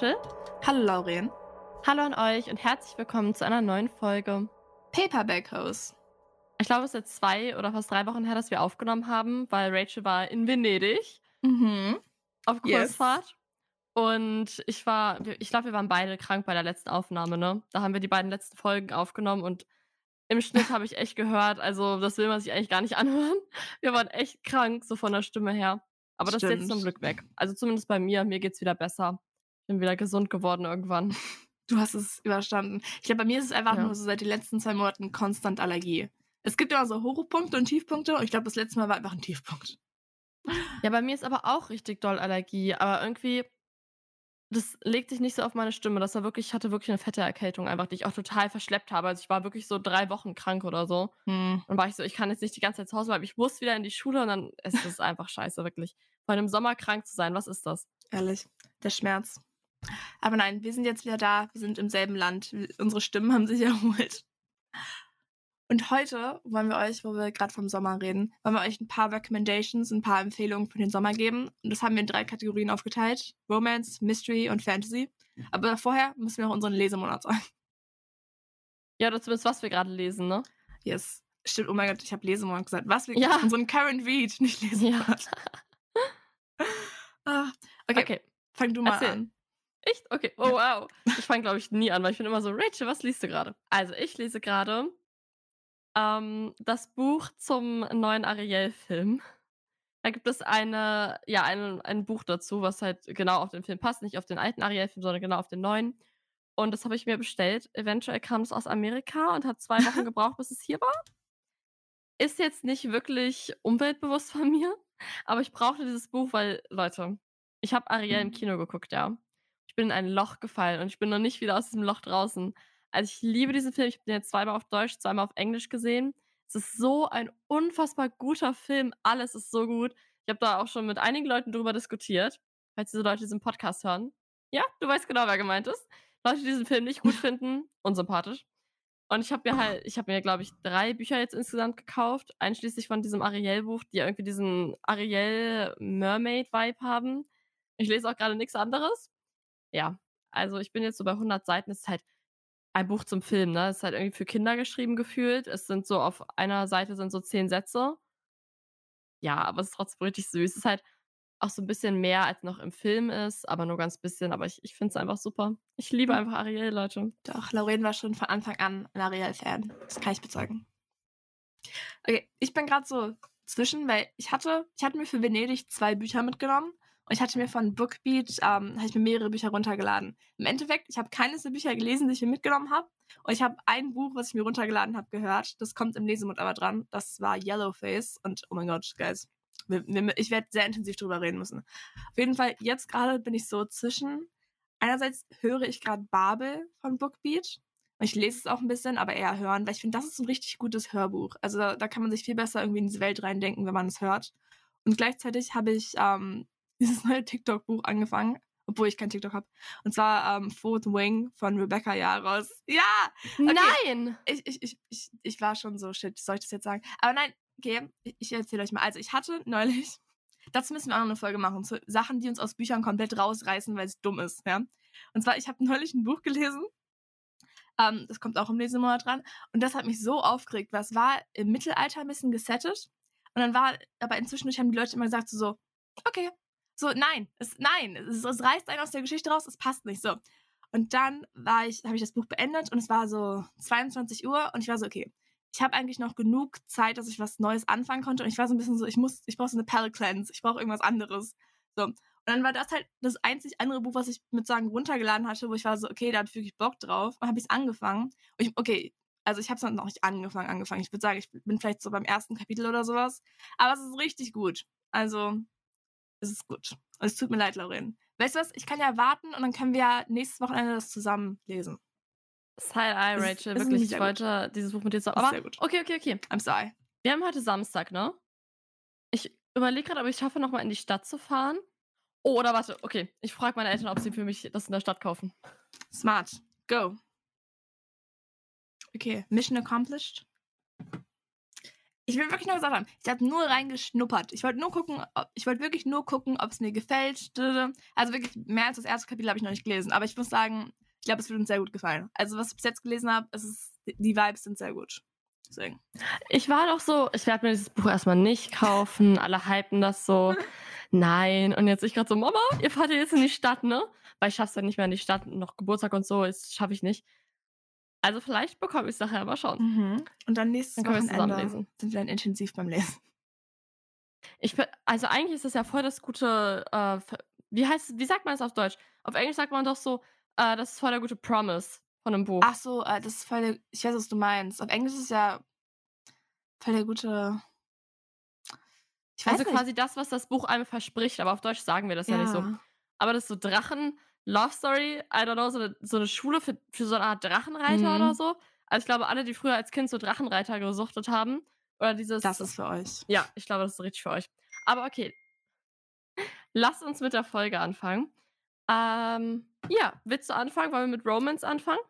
Hallo Rachel. Hallo Lauren. Hallo an euch und herzlich willkommen zu einer neuen Folge. Paperback House. Ich glaube, es ist jetzt zwei oder fast drei Wochen her, dass wir aufgenommen haben, weil Rachel war in Venedig Mhm. auf Yes. Kurzfahrt. Und ich war, ich glaube, wir waren beide krank bei der letzten Aufnahme, ne? Da haben wir die beiden letzten Folgen aufgenommen und im Schnitt habe ich echt gehört, also das will man sich eigentlich gar nicht anhören. Wir waren echt krank, so von der Stimme her. Aber das ist jetzt zum Stimmt. Glück weg. Also zumindest bei mir, mir geht's wieder besser. Ich bin wieder gesund geworden irgendwann. Du hast es überstanden. Ich glaube, bei mir ist es einfach Ja. nur so seit den letzten zwei Monaten konstant Allergie. Es gibt immer so Hochpunkte und Tiefpunkte und ich glaube, das letzte Mal war einfach ein Tiefpunkt. Ja, bei mir ist aber auch richtig doll Allergie, aber irgendwie, das legt sich nicht so auf meine Stimme. Das war wirklich, ich hatte wirklich eine fette Erkältung einfach, die ich auch total verschleppt habe. Also ich war wirklich so drei Wochen krank oder so. Hm. Und war ich so, ich kann jetzt nicht die ganze Zeit zu Hause bleiben. Ich muss wieder in die Schule und dann ist es einfach scheiße, wirklich. Vor einem Sommer krank zu sein, was ist das? Ehrlich, der Schmerz. Aber nein, wir sind jetzt wieder da. Wir sind im selben Land. Unsere Stimmen haben sich erholt. Und heute wollen wir euch, wo wir gerade vom Sommer reden, wollen wir euch ein paar Recommendations, ein paar Empfehlungen für den Sommer geben. Und das haben wir in drei Kategorien aufgeteilt. Romance, Mystery und Fantasy. Aber vorher müssen wir noch unseren Lesemonat sagen. Ja, oder zumindest, was wir gerade lesen, ne? Yes. Stimmt, oh mein Gott, ich habe Lesemonat gesagt. Was? Wir Ja. Unseren Current Read, nicht Lesemonat. Ah, okay, Okay. fang du mal Erzähl. an. Echt? Okay. Oh, wow. Ich fange, glaube ich, nie an, weil ich bin immer so, Rachel, was liest du gerade? Also, ich lese gerade ähm, das Buch zum neuen Ariel-Film. Da gibt es eine, ja, ein, ein Buch dazu, was halt genau auf den Film passt. Nicht auf den alten Ariel-Film, sondern genau auf den neuen. Und das habe ich mir bestellt. Eventuell kam es aus Amerika und hat zwei Wochen gebraucht, bis es hier war. Ist jetzt nicht wirklich umweltbewusst von mir, aber ich brauchte dieses Buch, weil, Leute, ich habe Ariel im Kino geguckt, ja. Bin in ein Loch gefallen und ich bin noch nicht wieder aus diesem Loch draußen. Also ich liebe diesen Film. Ich habe den jetzt zweimal auf Deutsch, zweimal auf Englisch gesehen. Es ist so ein unfassbar guter Film. Alles ist so gut. Ich habe da auch schon mit einigen Leuten drüber diskutiert, falls diese Leute diesen Podcast hören. Ja, du weißt genau, wer gemeint ist. Leute, die diesen Film nicht gut finden, unsympathisch. Und ich habe mir halt, ich habe mir, glaube ich, drei Bücher jetzt insgesamt gekauft, einschließlich von diesem Ariel-Buch, die irgendwie diesen Ariel-Mermaid-Vibe haben. Ich lese auch gerade nichts anderes. Ja, also ich bin jetzt so bei 100 Seiten. Es ist halt ein Buch zum Film, ne? Es ist halt irgendwie für Kinder geschrieben gefühlt. Es sind so auf einer Seite sind so zehn Sätze. Ja, aber es ist trotzdem richtig süß. Es ist halt auch so ein bisschen mehr, als noch im Film ist, aber nur ganz bisschen. Aber ich, ich finde es einfach super. Ich liebe Mhm. einfach Ariel, Leute. Doch, Lauren war schon von Anfang an ein Ariel-Fan. Das kann ich bezeugen. Okay, ich bin gerade so zwischen, weil ich hatte, ich hatte mir für Venedig zwei Bücher mitgenommen und ich hatte mir von Bookbeat, ähm, habe ich mir mehrere Bücher runtergeladen. Im Endeffekt, ich habe keines der Bücher gelesen, die ich mir mitgenommen habe. Und ich habe ein Buch, was ich mir runtergeladen habe, gehört. Das kommt im Lesemund aber dran. Das war Yellowface. Und oh mein Gott, guys. Wir, wir, ich werde sehr intensiv drüber reden müssen. Auf jeden Fall, jetzt gerade bin ich so zwischen. Einerseits höre ich gerade Babel von Bookbeat. Und ich lese es auch ein bisschen, aber eher hören, weil ich finde, das ist ein richtig gutes Hörbuch. Also da, da kann man sich viel besser irgendwie in diese Welt reindenken, wenn man es hört. Und gleichzeitig habe ich ähm, dieses neue TikTok-Buch angefangen, obwohl ich kein TikTok habe. Und zwar ähm, Fourth Wing von Rebecca Jaros. Ja! Nein! Ich, ich, ich, ich, ich war schon so, shit, soll ich das jetzt sagen? Aber nein, okay, ich, ich erzähle euch mal. Also ich hatte neulich, dazu müssen wir auch noch eine Folge machen, zu Sachen, die uns aus Büchern komplett rausreißen, weil es dumm ist, ja. Und zwar, ich habe neulich ein Buch gelesen, ähm, das kommt auch im Lesemonat dran, und das hat mich so aufgeregt, weil es war im Mittelalter ein bisschen gesettet, und dann war, aber inzwischen haben die Leute immer gesagt so, so okay, so, nein, es, nein, es, es reißt einen aus der Geschichte raus, es passt nicht, so. Und dann ich, habe ich das Buch beendet und es war so 22 Uhr und ich war so, okay, ich habe eigentlich noch genug Zeit, dass ich was Neues anfangen konnte. Und ich war so ein bisschen so, ich muss, ich brauche so eine Palette Cleanse, ich brauche irgendwas anderes. So. Und dann war das halt das einzig andere Buch, was ich mit sagen runtergeladen hatte, wo ich war so, okay, da habe ich wirklich Bock drauf. Und habe ich es angefangen. Ich, okay, also ich habe es noch nicht angefangen, angefangen. Ich würde sagen, ich bin vielleicht so beim ersten Kapitel oder sowas. Aber es ist richtig gut. Also, es ist gut. Und es tut mir leid, Lauren. Weißt du was? Ich kann ja warten und dann können wir ja nächstes Wochenende das zusammen lesen. Side-Eye, Es- Rachel, es ist wirklich. Ich sehr gut. wollte dieses Buch mit dir so. ist Aber sehr gut. okay, okay, okay. I'm sorry. Wir haben heute Samstag, ne? Ich überlege gerade, ob ich es schaffe, nochmal in die Stadt zu fahren. Oh, oder warte, okay. Ich frage meine Eltern, ob sie für mich das in der Stadt kaufen. Smart. Go. Okay, Mission accomplished. Ich will wirklich nur gesagt haben, ich habe nur reingeschnuppert. Ich wollte nur gucken, ob, ich wollte wirklich nur gucken, ob es mir gefällt. Also wirklich mehr als das erste Kapitel habe ich noch nicht gelesen. Aber ich muss sagen, ich glaube, es wird uns sehr gut gefallen. Also was ich bis jetzt gelesen habe, ist, die Vibes sind sehr gut. Deswegen. Ich war doch so, ich werde mir dieses Buch erstmal nicht kaufen. Alle hypen das so. Nein. Und jetzt ich gerade so, Mama, ihr fahrt jetzt in die Stadt, ne? Weil ich schaff's dann nicht mehr in die Stadt, noch Geburtstag und so, das schaffe ich nicht. Also vielleicht bekomme ich es nachher mal schauen. Mhm. Und dann nächstes dann Wochenende sind wir dann intensiv beim Lesen. Ich, also eigentlich ist das ja voll das gute, äh, wie heißt, wie sagt man das auf Deutsch? Auf Englisch sagt man doch so, äh, das ist voll der gute Promise von einem Buch. Ach so, äh, das ist voll der, ich weiß, was du meinst. Auf Englisch ist es ja voll der gute, ich weiß also nicht. quasi das, was das Buch einem verspricht, aber auf Deutsch sagen wir das ja, ja nicht so. Aber das ist so Drachen, Love Story, I don't know, so eine, so eine Schule für, für so eine Art Drachenreiter mhm. oder so. Also ich glaube, alle, die früher als Kind so Drachenreiter gesuchtet haben, oder dieses. Das ist für euch. Ja, ich glaube, das ist richtig für euch. Aber okay. Lass uns mit der Folge anfangen. Ähm, ja, willst du anfangen? Wollen wir mit Romance anfangen?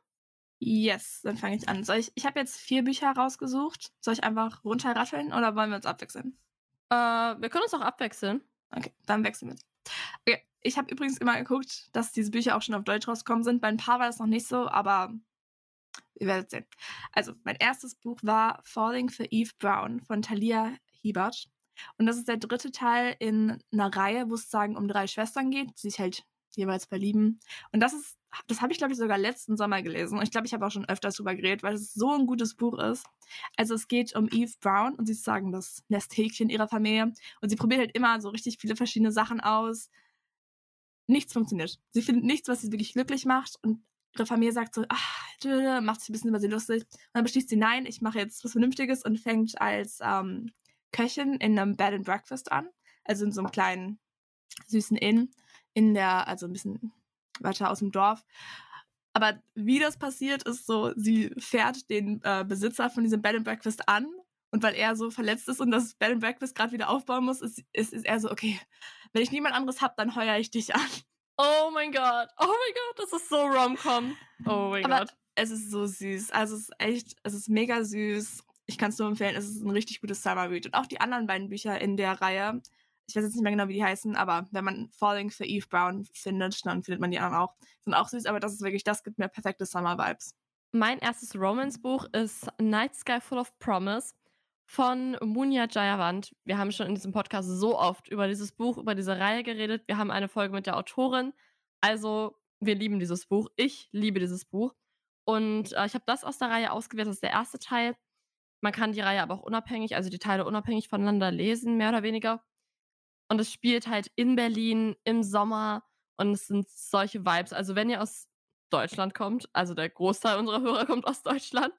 Yes, dann fange ich an. Soll ich, ich habe jetzt vier Bücher rausgesucht. Soll ich einfach runterratteln oder wollen wir uns abwechseln? Äh, wir können uns auch abwechseln. Okay, dann wechseln wir. Ich habe übrigens immer geguckt, dass diese Bücher auch schon auf Deutsch rausgekommen sind. Bei ein paar war das noch nicht so, aber ihr werdet sehen. Also, mein erstes Buch war Falling for Eve Brown von Thalia Hiebert. Und das ist der dritte Teil in einer Reihe, wo es sagen um drei Schwestern geht, die sich halt jeweils verlieben. Und das ist, das habe ich glaube ich sogar letzten Sommer gelesen. Und ich glaube, ich habe auch schon öfters drüber geredet, weil es so ein gutes Buch ist. Also es geht um Eve Brown und sie ist sagen das Nesthäkchen ihrer Familie. Und sie probiert halt immer so richtig viele verschiedene Sachen aus nichts funktioniert. Sie findet nichts, was sie wirklich glücklich macht und ihre Familie sagt so, ach, macht sich ein bisschen über sie lustig. Und dann beschließt sie, nein, ich mache jetzt was Vernünftiges und fängt als ähm, Köchin in einem Bed and Breakfast an, also in so einem kleinen süßen Inn in der, also ein bisschen weiter aus dem Dorf. Aber wie das passiert, ist so, sie fährt den äh, Besitzer von diesem Bed and Breakfast an und weil er so verletzt ist und das Bed and Breakfast gerade wieder aufbauen muss, ist, ist, ist er so, okay, wenn ich niemand anderes habe, dann heuere ich dich an. Oh mein Gott, oh mein Gott, das ist so rom-com. Oh mein Aber Gott. Es ist so süß. Also es ist echt, es ist mega süß. Ich kann es nur empfehlen, es ist ein richtig gutes Summer Read. Und auch die anderen beiden Bücher in der Reihe, ich weiß jetzt nicht mehr genau, wie die heißen, aber wenn man Falling for Eve Brown findet, dann findet man die anderen auch. Sind auch süß, aber das ist wirklich, das gibt mir perfekte Summer Vibes. Mein erstes Romance-Buch ist Night Sky Full of Promise von Munya Jayawant. Wir haben schon in diesem Podcast so oft über dieses Buch, über diese Reihe geredet. Wir haben eine Folge mit der Autorin. Also, wir lieben dieses Buch. Ich liebe dieses Buch. Und äh, ich habe das aus der Reihe ausgewählt. Das ist der erste Teil. Man kann die Reihe aber auch unabhängig, also die Teile unabhängig voneinander lesen, mehr oder weniger. Und es spielt halt in Berlin im Sommer und es sind solche Vibes. Also, wenn ihr aus Deutschland kommt, also der Großteil unserer Hörer kommt aus Deutschland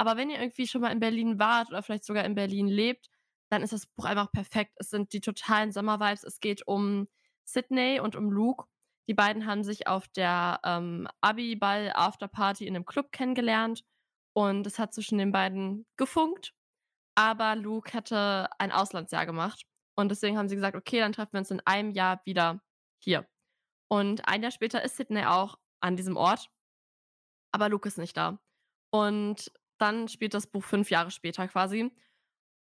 aber wenn ihr irgendwie schon mal in Berlin wart oder vielleicht sogar in Berlin lebt, dann ist das Buch einfach perfekt. Es sind die totalen Sommervibes. Es geht um Sydney und um Luke. Die beiden haben sich auf der ähm, Abi-Ball-Afterparty in einem Club kennengelernt und es hat zwischen den beiden gefunkt. Aber Luke hätte ein Auslandsjahr gemacht und deswegen haben sie gesagt, okay, dann treffen wir uns in einem Jahr wieder hier. Und ein Jahr später ist Sydney auch an diesem Ort, aber Luke ist nicht da. Und dann spielt das Buch fünf Jahre später quasi.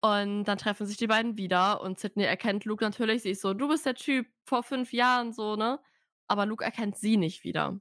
Und dann treffen sich die beiden wieder und Sydney erkennt Luke natürlich. Sie ist so, du bist der Typ vor fünf Jahren, so, ne? Aber Luke erkennt sie nicht wieder.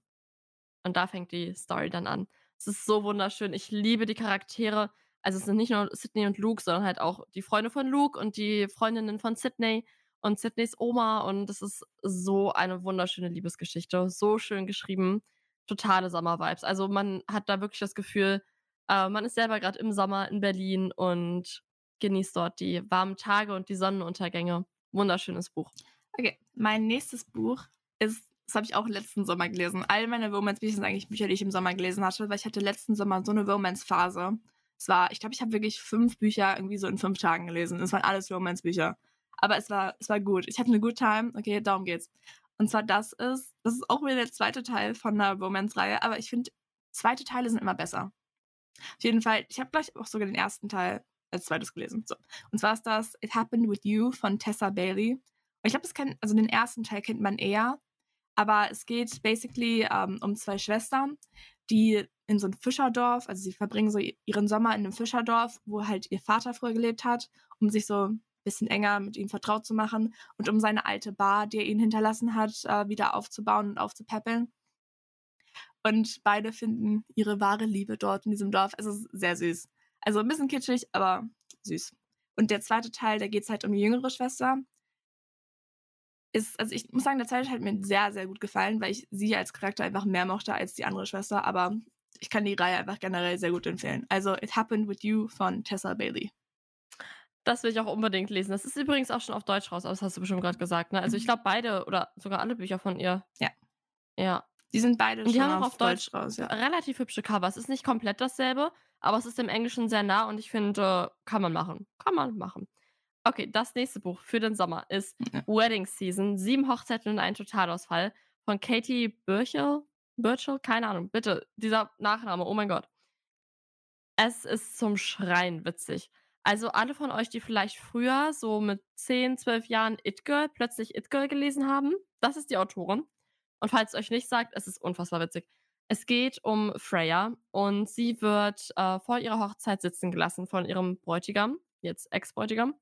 Und da fängt die Story dann an. Es ist so wunderschön. Ich liebe die Charaktere. Also es sind nicht nur Sydney und Luke, sondern halt auch die Freunde von Luke und die Freundinnen von Sydney und Sydneys Oma. Und es ist so eine wunderschöne Liebesgeschichte. So schön geschrieben. Totale Sommer-Vibes. Also man hat da wirklich das Gefühl, äh, man ist selber gerade im Sommer in Berlin und genießt dort die warmen Tage und die Sonnenuntergänge. Wunderschönes Buch. Okay, mein nächstes Buch ist, das habe ich auch letzten Sommer gelesen. All meine Romance-Bücher sind eigentlich Bücher, die ich im Sommer gelesen hatte, weil ich hatte letzten Sommer so eine Romance-Phase. Es war, ich glaube, ich habe wirklich fünf Bücher irgendwie so in fünf Tagen gelesen. Es waren alles Romance-Bücher. Aber es war, es war gut. Ich hatte eine gute Time. Okay, darum geht's. Und zwar das ist, das ist auch wieder der zweite Teil von einer Romance-Reihe, aber ich finde, zweite Teile sind immer besser. Auf jeden Fall, ich habe gleich auch sogar den ersten Teil als zweites gelesen. So. Und zwar ist das It Happened With You von Tessa Bailey. Und ich glaube, das kennt, also den ersten Teil kennt man eher, Aber es geht basically ähm, um zwei Schwestern, die in so ein Fischerdorf, also sie verbringen so ihren Sommer in einem Fischerdorf, wo halt ihr Vater früher gelebt hat, um sich so ein bisschen enger mit ihm vertraut zu machen und um seine alte Bar, die er ihnen hinterlassen hat, äh, wieder aufzubauen und aufzupäppeln. Und beide finden ihre wahre Liebe dort in diesem Dorf. Also sehr süß. Also ein bisschen kitschig, aber süß. Und der zweite Teil, da geht es halt um die jüngere Schwester. Ist, also ich muss sagen, der zweite Teil hat mir sehr, sehr gut gefallen, weil ich sie als Charakter einfach mehr mochte als die andere Schwester. Aber ich kann die Reihe einfach generell sehr gut empfehlen. Also It Happened With You von Tessa Bailey. Das will ich auch unbedingt lesen. Das ist übrigens auch schon auf Deutsch raus, aber das hast du bestimmt gerade gesagt. Ne? Also ich mhm. glaube beide oder sogar alle Bücher von ihr. Ja. Ja. Die sind beide die haben auch auf Deutsch, Deutsch raus, ja. Relativ hübsche Cover. Es ist nicht komplett dasselbe, aber es ist im Englischen sehr nah und ich finde, kann man machen. Kann man machen. Okay, das nächste Buch für den Sommer ist ja. Wedding Season, sieben Hochzeiten und ein Totalausfall von Katie Birchel. Birchel? Keine Ahnung. Bitte, dieser Nachname, oh mein Gott. Es ist zum Schreien witzig. Also alle von euch, die vielleicht früher so mit 10, 12 Jahren It Girl, plötzlich It Girl gelesen haben, das ist die Autorin. Und falls es euch nicht sagt, es ist unfassbar witzig. Es geht um Freya und sie wird äh, vor ihrer Hochzeit sitzen gelassen von ihrem Bräutigam, jetzt Ex-Bräutigam.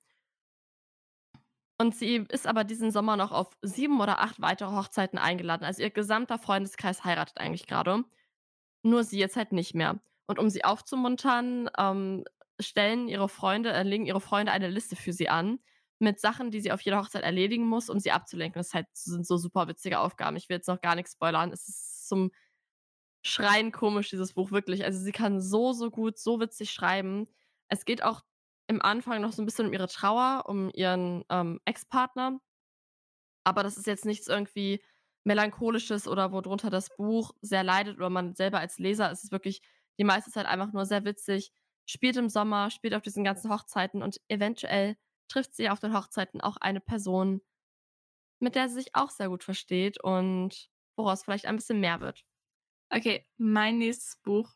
Und sie ist aber diesen Sommer noch auf sieben oder acht weitere Hochzeiten eingeladen. Also ihr gesamter Freundeskreis heiratet eigentlich gerade. Nur sie jetzt halt nicht mehr. Und um sie aufzumuntern, ähm, stellen ihre Freunde, äh, legen ihre Freunde eine Liste für sie an, mit Sachen, die sie auf jeder Hochzeit erledigen muss, um sie abzulenken. Das, halt, sind so super witzige Aufgaben. Ich will jetzt noch gar nichts spoilern. Es ist zum Schreien komisch, dieses Buch, wirklich. Also sie kann so, so gut, so witzig schreiben. Es geht auch im Anfang noch so ein bisschen um ihre Trauer, um ihren ähm, Ex-Partner. Aber das ist jetzt nichts irgendwie melancholisches oder worunter das Buch sehr leidet oder man selber als Leser ist es wirklich die meiste Zeit einfach nur sehr witzig. Spielt im Sommer, spielt auf diesen ganzen Hochzeiten und eventuell trifft sie auf den Hochzeiten auch eine Person, mit der sie sich auch sehr gut versteht und woraus vielleicht ein bisschen mehr wird. Okay, mein nächstes Buch.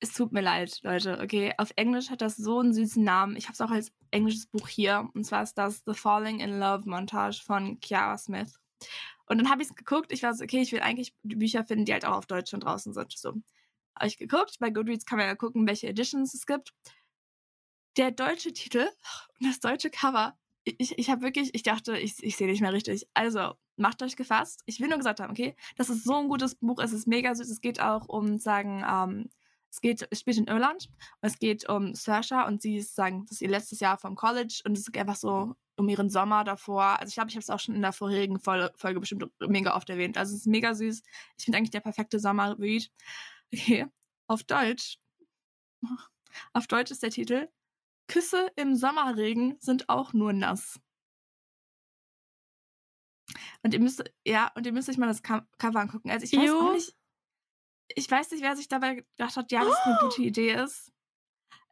Es tut mir leid, Leute. Okay, auf Englisch hat das so einen süßen Namen. Ich habe es auch als englisches Buch hier. Und zwar ist das The Falling in Love Montage von Kiara Smith. Und dann habe ich es geguckt. Ich war so, okay, ich will eigentlich Bücher finden, die halt auch auf Deutsch schon draußen sind. So. Habe ich geguckt. Bei Goodreads kann man ja gucken, welche Editions es gibt der deutsche Titel und das deutsche Cover, ich, ich habe wirklich, ich dachte, ich, ich sehe nicht mehr richtig. Also, macht euch gefasst. Ich will nur gesagt haben, okay, das ist so ein gutes Buch, es ist mega süß. Es geht auch um, sagen, ähm, es geht, es spielt in Irland und es geht um Saoirse und sie ist, sagen, das ist ihr letztes Jahr vom College und es ist einfach so um ihren Sommer davor. Also ich glaube, ich habe es auch schon in der vorherigen Folge bestimmt mega oft erwähnt. Also es ist mega süß. Ich finde eigentlich der perfekte Sommerread. Okay, auf Deutsch. Auf Deutsch ist der Titel Küsse im Sommerregen sind auch nur nass. Und ihr müsst, ja, und ihr müsst euch mal das Cover angucken. Also ich weiß auch nicht, ich weiß nicht, wer sich dabei gedacht hat, ja, das eine gute Idee ist.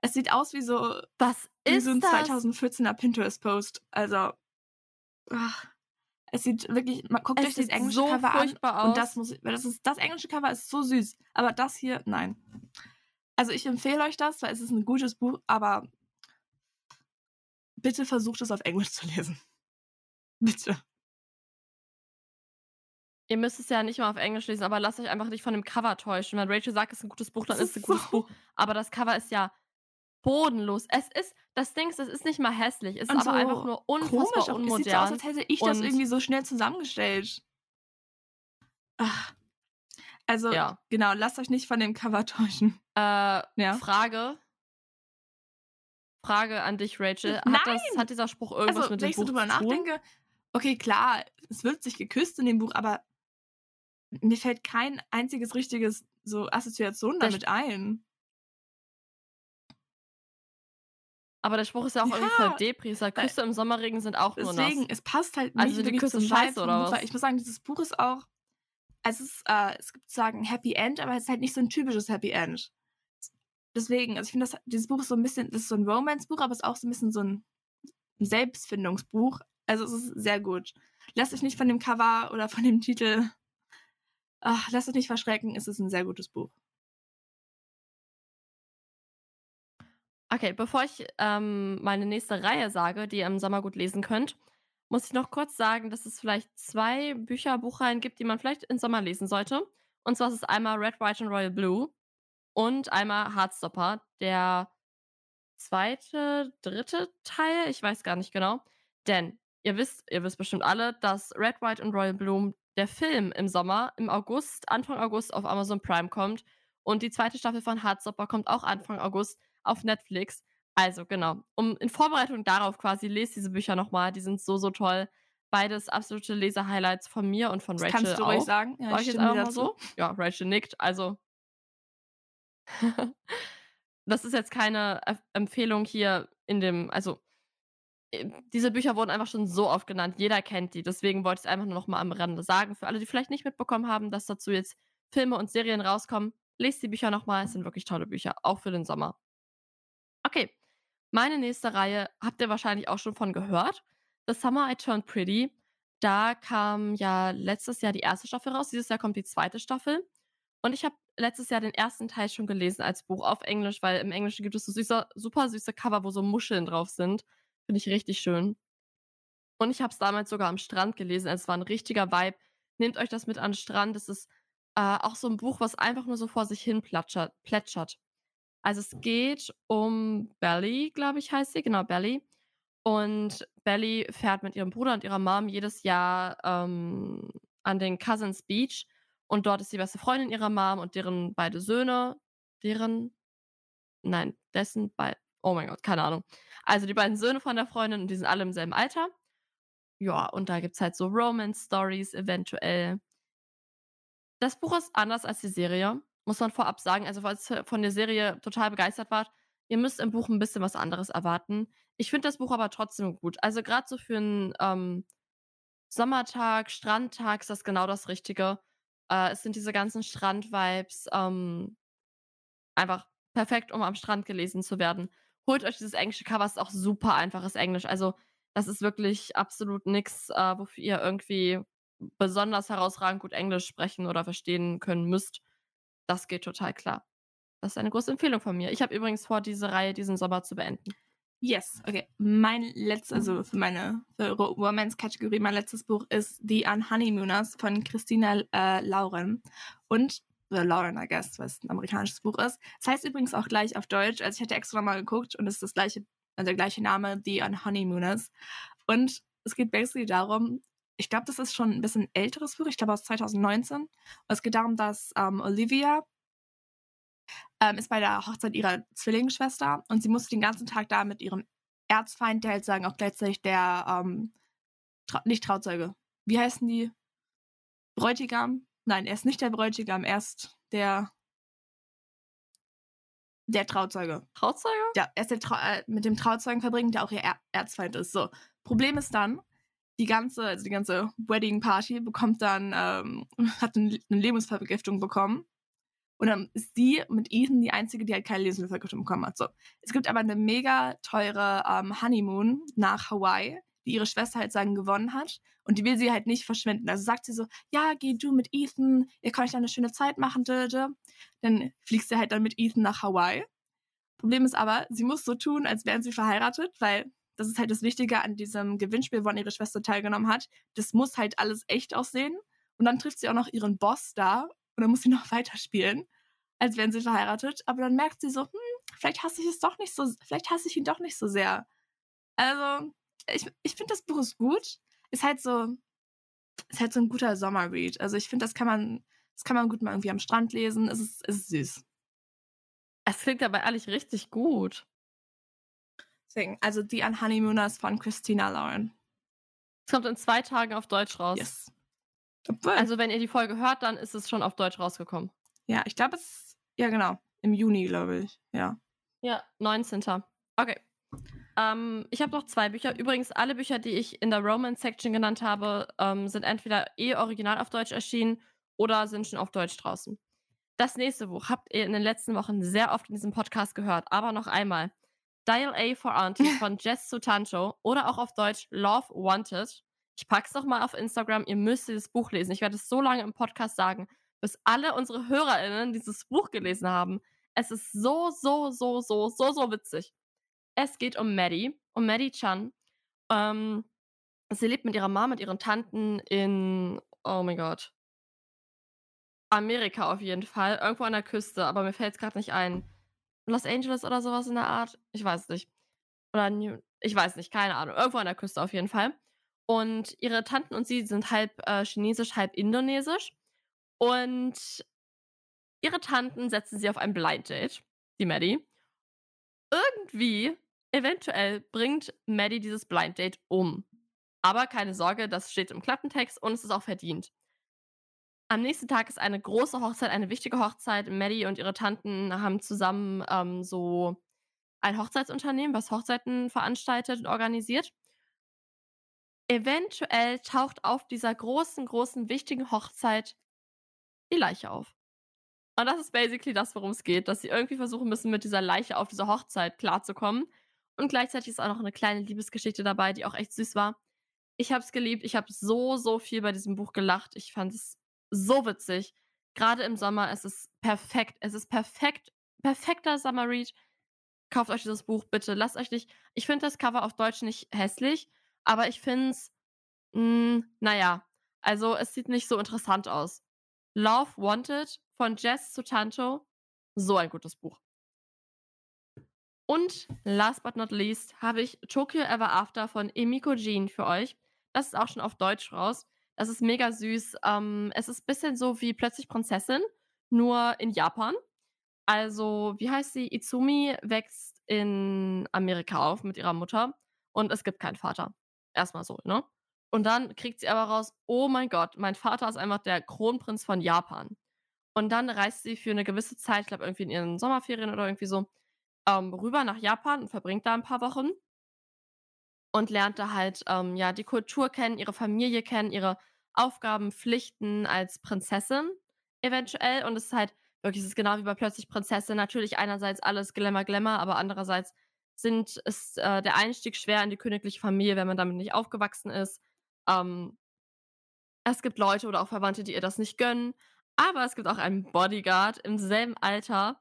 Es sieht aus wie so, Was wie ist so ein das? 2014er Pinterest-Post. Also, ach, es sieht wirklich, man guckt Es euch das englische so Cover an. furchtbar Und aus. das muss, das ist, das englische Cover ist so süß. Aber das hier, nein. Also ich empfehle euch das, weil es ist ein gutes Buch, aber bitte versucht es auf Englisch zu lesen. Bitte. Ihr müsst es ja nicht mal auf Englisch lesen, aber lasst euch einfach nicht von dem Cover täuschen. Wenn Rachel sagt, es ist ein gutes Buch, dann Das ist es ein ist gutes so- Buch. Aber das Cover ist ja bodenlos. Es ist, das Ding ist, es ist nicht mal hässlich. Es ist Und aber so einfach nur Komisch, unfassbar auch. es sieht so aus, unmodern. als hätte ich das irgendwie so schnell zusammengestellt. Ach. Also, Ja. genau, lasst euch nicht von dem Cover täuschen. Äh, Ja. Frage. Frage an dich, Rachel. Nein! Hat, das, hat dieser Spruch irgendwas Also, mit wenn dem ich so Buch drüber zu tun? nachdenke, okay, klar, es wird sich geküsst in dem Buch, aber mir fällt kein einziges richtiges so Assoziation Der damit ein. Aber der Spruch ist ja auch irgendwie voll Ja, Depri. Es sagt, weil- Küsse im Sommerregen sind auch nur Deswegen, nass. es passt halt nicht Also, die Küsse zum scheiße oder was? Ich muss sagen, dieses Buch ist auch, also es ist, äh, es gibt sagen Happy End, aber es ist halt nicht so ein typisches Happy End. Deswegen, also ich finde, dieses Buch ist so ein bisschen, das ist so ein Romance-Buch, aber es ist auch so ein bisschen so ein Selbstfindungsbuch. Also es ist sehr gut. Lasst euch nicht von dem Cover oder von dem Titel, ach, lasst euch nicht verschrecken, es ist ein sehr gutes Buch. Okay, bevor ich ähm, meine nächste Reihe sage, die ihr im Sommer gut lesen könnt, muss ich noch kurz sagen, dass es vielleicht zwei Bücher, Buchreihen gibt, die man vielleicht im Sommer lesen sollte. Und zwar ist es einmal Red, White and Royal Blue und einmal Heartstopper, der zweite, dritte Teil, ich weiß gar nicht genau. Denn ihr wisst, ihr wisst bestimmt alle, dass Red, White und Royal Bloom der Film im Sommer, im August, Anfang August auf Amazon Prime kommt. Und die zweite Staffel von Heartstopper kommt auch Anfang August auf Netflix. Also genau, um in Vorbereitung darauf quasi, lest diese Bücher nochmal. Die sind so, so toll. Beides absolute Leser-Highlights von mir und von Das Rachel kannst du auch. ruhig sagen. Ja, Sag ich jetzt einfach mal so? Ja, Rachel nickt. Also das ist jetzt keine Empfehlung hier in dem, also äh, diese Bücher wurden einfach schon so oft genannt, jeder kennt die. Deswegen wollte ich es einfach nur noch mal am Rande sagen. Für alle, die vielleicht nicht mitbekommen haben, dass dazu jetzt Filme und Serien rauskommen, lest die Bücher nochmal. Es sind wirklich tolle Bücher, auch für den Sommer. Okay, meine nächste Reihe habt ihr wahrscheinlich auch schon von gehört. The Summer I Turned Pretty. Da kam ja letztes Jahr die erste Staffel raus. Dieses Jahr kommt die zweite Staffel. Und ich habe letztes Jahr den ersten Teil schon gelesen als Buch auf Englisch, weil im Englischen gibt es so süße, super süße Cover, wo so Muscheln drauf sind. Finde ich richtig schön. Und ich habe es damals sogar am Strand gelesen. Es war ein richtiger Vibe. Nehmt euch das mit an den Strand. Es ist äh, auch so ein Buch, was einfach nur so vor sich hin platschert. plätschert. Also es geht um Belly, glaube ich, heißt sie. Genau, Belly. Und Belly fährt mit ihrem Bruder und ihrer Mom jedes Jahr ähm, an den Cousins Beach. Und dort ist die beste Freundin ihrer Mom und deren beide Söhne. Deren. Nein, dessen bei. Oh mein Gott, keine Ahnung. Also die beiden Söhne von der Freundin und die sind alle im selben Alter. Ja, und da gibt es halt so Romance-Stories eventuell. Das Buch ist anders als die Serie, muss man vorab sagen. Also, falls ihr von der Serie total begeistert wart, ihr müsst im Buch ein bisschen was anderes erwarten. Ich finde das Buch aber trotzdem gut. Also, gerade so für einen ähm, Sommertag, Strandtag ist das genau das Richtige. Äh, es sind diese ganzen Strand-Vibes. Ähm, einfach perfekt, um am Strand gelesen zu werden. Holt euch dieses englische Cover, ist auch super einfaches Englisch. Also, das ist wirklich absolut nix, äh, wofür ihr irgendwie besonders herausragend gut Englisch sprechen oder verstehen können müsst. Das geht total klar. Das ist eine große Empfehlung von mir. Ich habe übrigens vor, diese Reihe diesen Sommer zu beenden. Yes, okay. Mein letztes, also für meine für Ro- Romance-Kategorie, mein letztes Buch ist The Unhoneymooners von Christina äh, Lauren. Und, oder Lauren, I guess, es ein amerikanisches Buch ist. Es heißt übrigens auch gleich auf Deutsch. Also ich hatte extra mal geguckt und es ist das gleiche, also der gleiche Name, The Unhoneymooners. Und es geht basically darum, ich glaube, das ist schon ein bisschen älteres Buch, ich glaube aus 2019. Und es geht darum, dass ähm, Olivia ähm, ist bei der Hochzeit ihrer Zwillingsschwester und sie musste den ganzen Tag da mit ihrem Erzfeind, der halt sagen auch gleichzeitig der, ähm, Trau nicht Trauzeuge. Wie heißen die? Bräutigam? Nein, er ist nicht der Bräutigam, er ist der, der Trauzeuge. Trauzeuge? Ja, er ist der Trau äh, mit dem Trauzeugen verbringen, der auch ihr er Erzfeind ist. So. Problem ist dann, die ganze, also die ganze Wedding Party bekommt dann, ähm, hat eine, eine Lebensvergiftung bekommen. Und dann ist sie mit Ethan die einzige, die halt keine Lebensmittelvergiftung bekommen hat. So. Es gibt aber eine mega teure ähm, Honeymoon nach Hawaii, die ihre Schwester halt sagen gewonnen hat. Und die will sie halt nicht verschwinden. Also sagt sie so, ja, geh du mit Ethan, ihr könnt euch dann eine schöne Zeit machen. dödö. Dann fliegst du halt dann mit Ethan nach Hawaii. Problem ist aber, sie muss so tun, als wären sie verheiratet, weil das ist halt das Wichtige an diesem Gewinnspiel, woran ihre Schwester teilgenommen hat. Das muss halt alles echt aussehen. Und dann trifft sie auch noch ihren Boss da und dann muss sie noch weiterspielen, als wären sie verheiratet. Aber dann merkt sie so, hm, vielleicht hasse ich es doch nicht so, vielleicht hasse ich ihn doch nicht so sehr. Also, ich, ich finde, das Buch ist gut. Ist halt so, ist halt so ein guter Sommerread. Also ich finde, das kann man, das kann man gut mal irgendwie am Strand lesen. Es ist, es ist süß. Es klingt aber ehrlich richtig gut. Deswegen, also die an Honeymooners von Christina Lauren. Es kommt in zwei Tagen auf Deutsch raus. Yes. Also, wenn ihr die Folge hört, dann ist es schon auf Deutsch rausgekommen. ja, ich glaube, es, ja genau, im Juni, glaube ich. Ja. Ja, 19. Okay. Ähm, ich habe noch zwei Bücher. Übrigens, alle Bücher, die ich in der Romance-Section genannt habe, ähm, sind entweder eh original auf Deutsch erschienen oder sind schon auf Deutsch draußen. Das nächste Buch habt ihr in den letzten Wochen sehr oft in diesem Podcast gehört, aber noch einmal. Dial A for Auntie von Jess Sutancho oder auch auf Deutsch Love Wanted. Ich pack's noch mal auf Instagram. Ihr müsst dieses Buch lesen. Ich werde es so lange im Podcast sagen, bis alle unsere HörerInnen dieses Buch gelesen haben. Es ist so, so, so, so, so, so witzig. Es geht um Maddie, um Maddie Chan. Ähm, Sie lebt mit ihrer Mama, mit ihren Tanten in, oh mein Gott. Amerika auf jeden Fall, irgendwo an der Küste, aber mir fällt's grad nicht ein. Los Angeles oder so was in der Art? Ich weiß es nicht. Oder New ich weiß nicht, keine Ahnung. Irgendwo an der Küste auf jeden Fall. Und ihre Tanten und sie sind halb, äh, chinesisch, halb indonesisch. Und ihre Tanten setzen sie auf ein Blind Date, die Maddie. Irgendwie, eventuell, bringt Maddie dieses Blind Date um. Aber keine Sorge, das steht im Klappentext und es ist auch verdient. Am nächsten Tag ist eine große Hochzeit, eine wichtige Hochzeit. Maddie und ihre Tanten haben zusammen, ähm, so ein Hochzeitsunternehmen, was Hochzeiten veranstaltet und organisiert. Eventuell taucht auf dieser großen, großen, wichtigen Hochzeit die Leiche auf. Und das ist basically das, worum es geht, dass sie irgendwie versuchen müssen, mit dieser Leiche auf dieser Hochzeit klarzukommen. Und gleichzeitig ist auch noch eine kleine Liebesgeschichte dabei, die auch echt süß war. Ich habe es geliebt. Ich habe so, so viel bei diesem Buch gelacht. Ich fand es so witzig. Gerade im Sommer, es ist perfekt. Es ist perfekt, perfekter Summer Read. Kauft euch dieses Buch bitte. Lasst euch nicht. Ich finde das Cover auf Deutsch nicht hässlich, aber ich finde es, hm, naja, also es sieht nicht so interessant aus. Love Wanted von Jess Sutanto. So ein gutes Buch. Und last but not least habe ich Tokyo Ever After von Emiko Jean für euch. Das ist auch schon auf Deutsch raus. Das ist mega süß. Ähm, es ist ein bisschen so wie Plötzlich Prinzessin, nur in Japan. Also, wie heißt sie? Izumi wächst in Amerika auf mit ihrer Mutter und es gibt keinen Vater. Erstmal so, ne? Und dann kriegt sie aber raus, oh mein Gott, mein Vater ist einfach der Kronprinz von Japan. Und dann reist sie für eine gewisse Zeit, ich glaube irgendwie in ihren Sommerferien oder irgendwie so, ähm, rüber nach Japan und verbringt da ein paar Wochen und lernt da halt ähm, ja die Kultur kennen, ihre Familie kennen, ihre Aufgaben, Pflichten als Prinzessin eventuell. Und es ist halt wirklich, es ist genau wie bei Plötzlich Prinzessin. Natürlich einerseits alles Glamour, Glamour, aber andererseits sind, ist äh, der Einstieg schwer in die königliche Familie, wenn man damit nicht aufgewachsen ist. Ähm, es gibt Leute oder auch Verwandte, die ihr das nicht gönnen. Aber es gibt auch einen Bodyguard im selben Alter,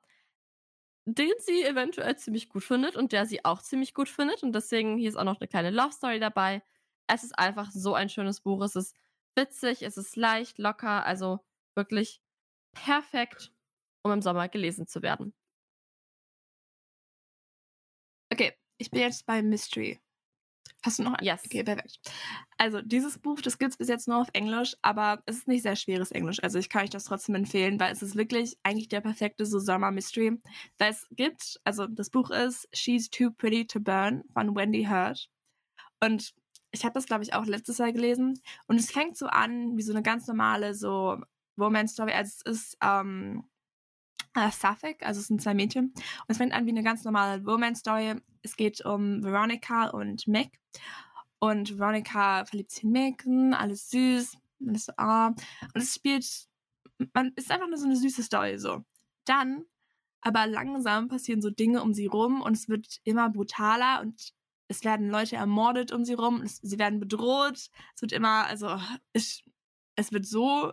den sie eventuell ziemlich gut findet und der sie auch ziemlich gut findet. Und deswegen hier ist auch noch eine kleine Love Story dabei. Es ist einfach so ein schönes Buch. Es ist witzig, es ist leicht, locker, also wirklich perfekt, um im Sommer gelesen zu werden. Ich bin jetzt bei Mystery. Hast du noch ein? Yes. Okay, perfekt. Also, dieses Buch, das gibt es bis jetzt nur auf Englisch, aber es ist nicht sehr schweres Englisch. Also, ich kann euch das trotzdem empfehlen, weil es ist wirklich eigentlich der perfekte so Sommer-Mystery. Weil es gibt, also das Buch ist She's Too Pretty to Burn von Wendy Hurt. Und ich habe das, glaube ich, auch letztes Jahr gelesen. Und es fängt so an wie so eine ganz normale so Romance-Story. Also, es ist, ähm, äh, Suffolk, also es sind zwei Mädchen. Und es fängt an wie eine ganz normale Romance-Story. Es geht um Veronica und Meg. Und Veronica verliebt sich in Megan, alles süß, man so, ah. Und es spielt, man ist einfach nur so eine süße Story, so. Dann, aber langsam passieren so Dinge um sie rum und es wird immer brutaler und es werden Leute ermordet um sie rum, es, sie werden bedroht, es wird immer, also, es, es wird so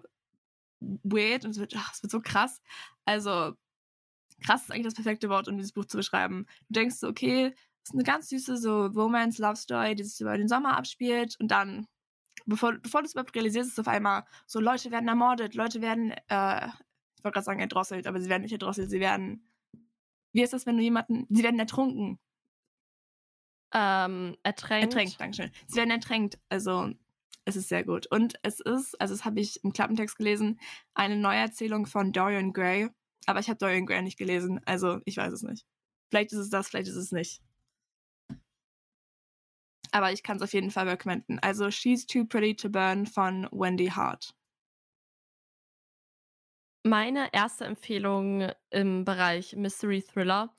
weird und es wird, ach, es wird so krass. Also, krass ist eigentlich das perfekte Wort, um dieses Buch zu beschreiben. Du denkst so, okay, es ist eine ganz süße so Romance-Love-Story, die sich über den Sommer abspielt und dann, bevor, bevor du es überhaupt realisierst, ist es auf einmal so, Leute werden ermordet, Leute werden, äh, ich wollte gerade sagen erdrosselt, aber sie werden nicht erdrosselt, sie werden, wie ist das, wenn du jemanden, sie werden ertrunken. Ähm, ertränkt. Ertränkt, Dankeschön. Sie werden ertränkt, also es ist sehr gut. Und es ist, also das habe ich im Klappentext gelesen, eine Neuerzählung von Dorian Gray. Aber ich habe Dorian Gray nicht gelesen, also ich weiß es nicht. Vielleicht ist es das, vielleicht ist es nicht. Aber ich kann es auf jeden Fall recommenden. Also She's Too Pretty to Burn von Wendy Hart. Meine erste Empfehlung im Bereich Mystery Thriller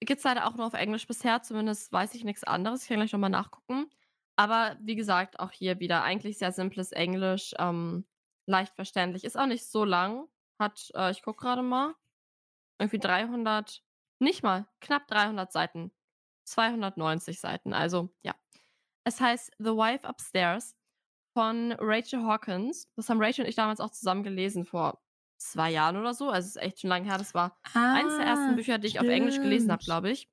gibt es leider auch nur auf Englisch bisher, zumindest weiß ich nichts anderes. Ich kann gleich nochmal nachgucken. Aber wie gesagt, auch hier wieder eigentlich sehr simples Englisch, ähm, leicht verständlich. Ist auch nicht so lang. Hat, äh, ich gucke gerade mal, irgendwie 300, nicht mal, knapp 300 Seiten. 290 Seiten, also ja. Es heißt The Wife Upstairs von Rachel Hawkins. Das haben Rachel und ich damals auch zusammen gelesen vor zwei Jahren oder so. Also es ist echt schon lange her. Das war ah, eines der ersten Bücher, die ich auf Englisch gelesen habe, glaube ich.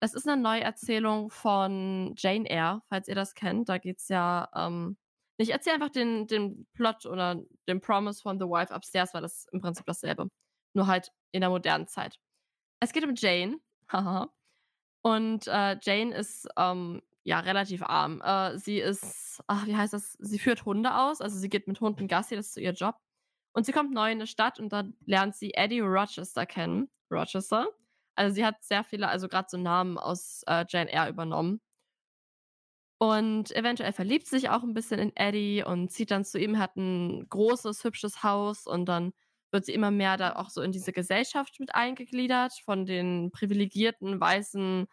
Das ist eine Neuerzählung von Jane Eyre, falls ihr das kennt. Da geht's ja, ähm ich erzähle einfach den den Plot oder den Promise von The Wife Upstairs, weil das im Prinzip dasselbe, nur halt in der modernen Zeit. Es geht um Jane, haha. Und, äh, Jane ist, ähm, ja, relativ arm. Äh, sie ist ach, wie heißt das? Sie führt Hunde aus, also sie geht mit Hunden Gassi, das ist so ihr Job. Und sie kommt neu in 'ne Stadt und dann lernt sie Eddie Rochester kennen. Rochester. Also, sie hat sehr viele also grad so Namen aus, äh, Jane Eyre übernommen. Und eventuell verliebt sie sich auch 'n bisschen in Eddie und zieht dann zu ihm, hat 'n großes, hübsches Haus und dann wird sie immer mehr da auch so in diese Gesellschaft mit eingegliedert von den privilegierten weißen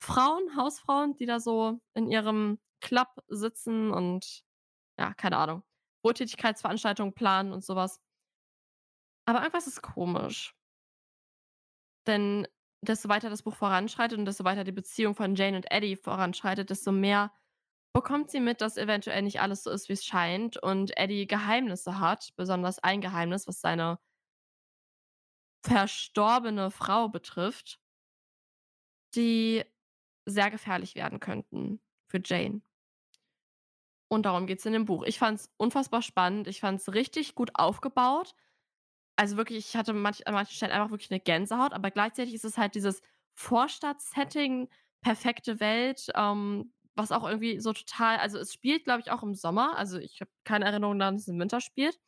Frauen, Hausfrauen, die da so in ihrem Club sitzen und ja, keine Ahnung, Wohltätigkeitsveranstaltungen planen und so was. Aber irgendwas ist komisch. Denn desto weiter das Buch voranschreitet und desto weiter die Beziehung von Jane und Eddie voranschreitet, desto mehr bekommt sie mit, dass eventuell nicht alles so ist, wie es scheint und Eddie Geheimnisse hat, besonders ein Geheimnis, was seine verstorbene Frau betrifft, die sehr gefährlich werden könnten für Jane. Und darum geht's in dem Buch. Ich fand's unfassbar spannend. Ich fand's richtig gut aufgebaut. Also wirklich, ich hatte manch an manchen Stellen einfach wirklich 'ne Gänsehaut, aber gleichzeitig ist es halt dieses Vorstadt-Setting, perfekte Welt, ähm, was auch irgendwie so total also es spielt, glaube ich, auch im Sommer. Also, ich habe keine Erinnerung daran, dass es im Winter spielt.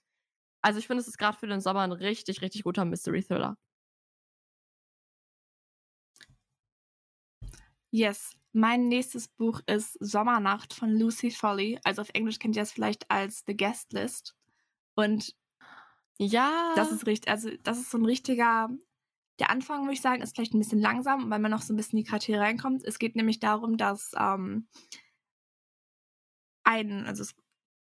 Also, ich finde, es ist grad für den Sommer 'n richtig, richtig guter Mystery Thriller. Yes. Mein nächstes Buch ist Sommernacht von Lucy Foley. Also, auf Englisch kennt ihr das vielleicht als The Guest List. Und das Ja. ist richt also, das ist so 'n richtiger der Anfang, würde ich sagen, ist vielleicht 'n bisschen langsam, weil man noch so 'n bisschen in die Charaktere reinkommt. Es geht nämlich darum, dass, ähm ein also, es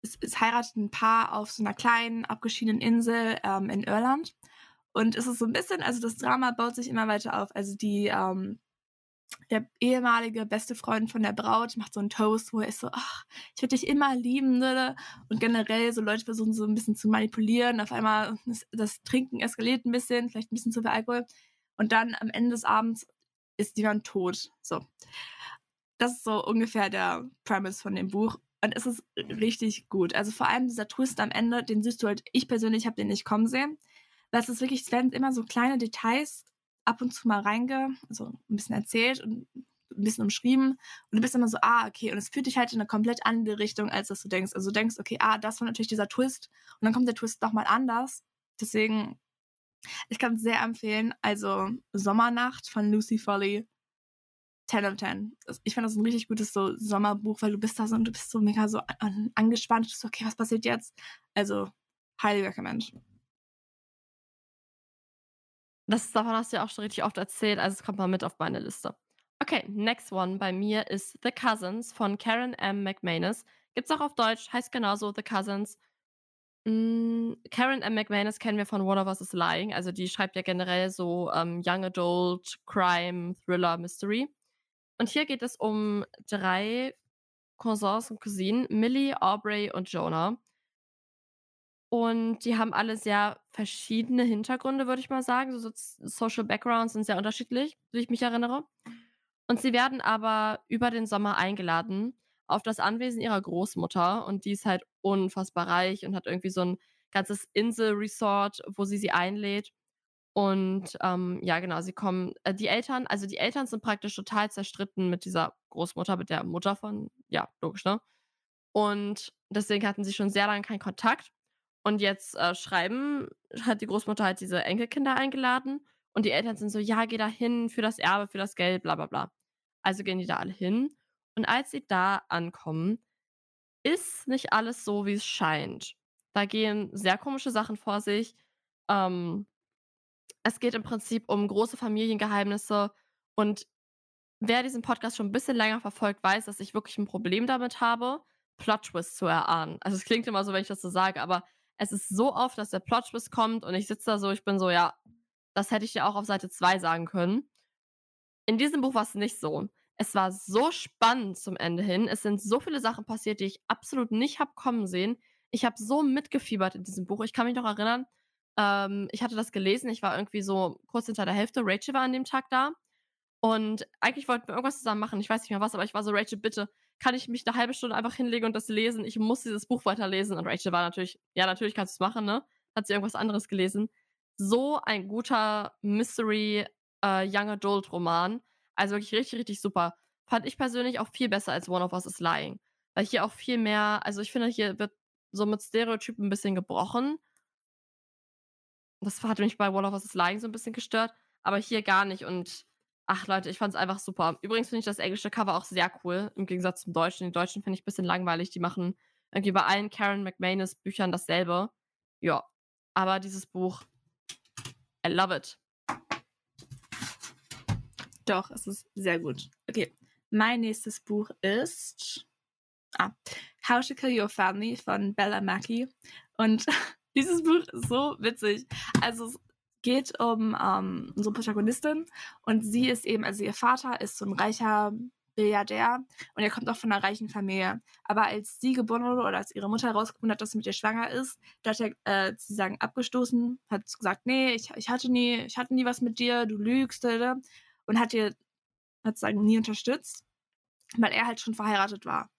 es es heiratet 'n Paar auf so 'ner kleinen, abgeschiedenen Insel, ähm, in Irland. Und es ist so 'n bisschen also, das Drama baut sich immer weiter auf. Also, die, ähm der ehemalige beste Freund von der Braut macht so 'n Toast, wo er ist so: „Ach, ich werde dich immer lieben, ne?“ Und generell so Leute versuchen so 'n bisschen zu manipulieren. Auf einmal das das Trinken eskaliert 'n bisschen, vielleicht 'n bisschen zu viel Alkohol. Und dann am Ende des Abends ist jemand tot, so. Das ist so ungefähr der Premise von dem Buch. Und es ist richtig gut. Also, vor allem dieser Twist am Ende, den siehst du halt ich persönlich habe den nicht kommen sehen. Weil es ist wirklich es werden immer so kleine Details ab und zu mal reinge also, 'n bisschen erzählt und 'n bisschen umschrieben. Und du bist immer so: „Ah, okay.“ Und es führt dich halt in 'ne komplett andere Richtung, als dass du denkst. Also, du denkst: „Okay, ah, das war natürlich dieser Twist.“ Und dann kommt der Twist noch mal anders. Deswegen, ich kann's sehr empfehlen. Also, Sommernacht von Lucy Foley. 10 of 10. Das ich finde das 'n richtig gutes so Sommerbuch, weil du bist da so und du bist so mega so an angespannt. Du bist so: „Okay, was passiert jetzt?“ Also, highly recommend. Das davon hast du ja auch schon richtig oft erzählt, also es kommt mal mit auf meine Liste. Okay, next one bei mir ist „The Cousins“ von Karen M. McManus. Gibt's auch auf Deutsch, heißt genauso „The Cousins“. Hm, Karen M. McManus kennen wir von „One of Us Is Lying“. Also, die schreibt ja generell so, ähm, Young Adult, Crime, Thriller, Mystery. Und hier geht es um 3 Cousins und Cousinen, Millie, Aubrey und Jonah. Und die haben alle sehr verschiedene Hintergründe, würde ich mal sagen. So soz Social Backgrounds sind sehr unterschiedlich, wie ich mich erinnere. Und sie werden aber über den Sommer eingeladen auf das Anwesen ihrer Großmutter und die ist halt unfassbar reich und hat irgendwie so 'n ganzes Insel-Resort, wo sie sie einlädt. Und, ähm, ja genau, sie kommen äh, die Eltern also, die Eltern sind praktisch total zerstritten mit dieser Großmutter, mit der Mutter von ja, logisch, ne? Und deswegen hatten sie schon sehr lange keinen Kontakt. Und jetzt, äh, schreiben hat die Großmutter halt diese Enkelkinder eingeladen und die Eltern sind so: „Ja, geh da hin für das Erbe, für das Geld, bla bla bla.“ Also, gehen die da alle hin und als sie da ankommen, ist nicht alles so, wie es scheint. Da gehen sehr komische Sachen vor sich. Ähm, es geht im Prinzip um große Familiengeheimnisse und wer diesen Podcast schon 'n bisschen länger verfolgt, weiß, dass ich wirklich 'n Problem damit habe, Plot-Twists zu erahnen. Also, es klingt immer so, wenn ich das so sage, aber es ist so oft, dass der Plot-Twist kommt und ich sitze da so, ich bin so: „Ja, das hätte ich dir auch auf Seite 2 sagen können.“ In diesem Buch war's nicht so. Es war so spannend zum Ende hin. Es sind so viele Sachen passiert, die ich absolut nicht habe kommen sehen. Ich habe so mitgefiebert in diesem Buch. Ich kann mich noch erinnern, ähm, ich hatte das gelesen, ich war irgendwie so kurz hinter der Hälfte. Rachel war an dem Tag da Und eigentlich wollten wir irgendwas zusammen machen. Ich weiß nicht mehr was, aber ich war so, Rachel, bitte, kann ich mich eine halbe Stunde einfach hinlegen und das lesen? Ich muss dieses Buch weiterlesen. Und Rachel war natürlich, ja, natürlich kannst du es machen, ne? Hat sie irgendwas anderes gelesen. So ein guter Mystery äh, Young Adult Roman. Also wirklich richtig, richtig super. Fand ich persönlich auch viel besser als One of Us is Lying. Weil hier auch viel mehr, also ich finde, hier wird so mit Stereotypen ein bisschen gebrochen. Das hat mich bei One of Us is Lying so ein bisschen gestört, aber hier gar nicht. Und ach Leute, ich fand es einfach super. Übrigens finde ich das englische Cover auch sehr cool, im Gegensatz zum deutschen. Die deutschen finde ich ein bisschen langweilig. Die machen irgendwie bei allen Karen McManus Büchern dasselbe. Ja, aber dieses Buch, I love it. Doch, es ist sehr gut. Okay, mein nächstes Buch ist ah, How to Kill Your Family von Bella Mackey. Und dieses Buch ist so witzig. Also geht um ähm, unsere Protagonistin und sie ist eben, also ihr Vater ist so ein reicher Milliardär und er kommt auch von einer reichen Familie. Aber als sie geboren wurde oder als ihre Mutter herausgefunden hat, dass sie mit ihr schwanger ist, da hat er äh, sie sagen abgestoßen, hat gesagt, nee, ich, ich hatte nie, ich hatte nie was mit dir, du lügst, und hat ihr hat sagen nie unterstützt, weil er halt schon verheiratet war.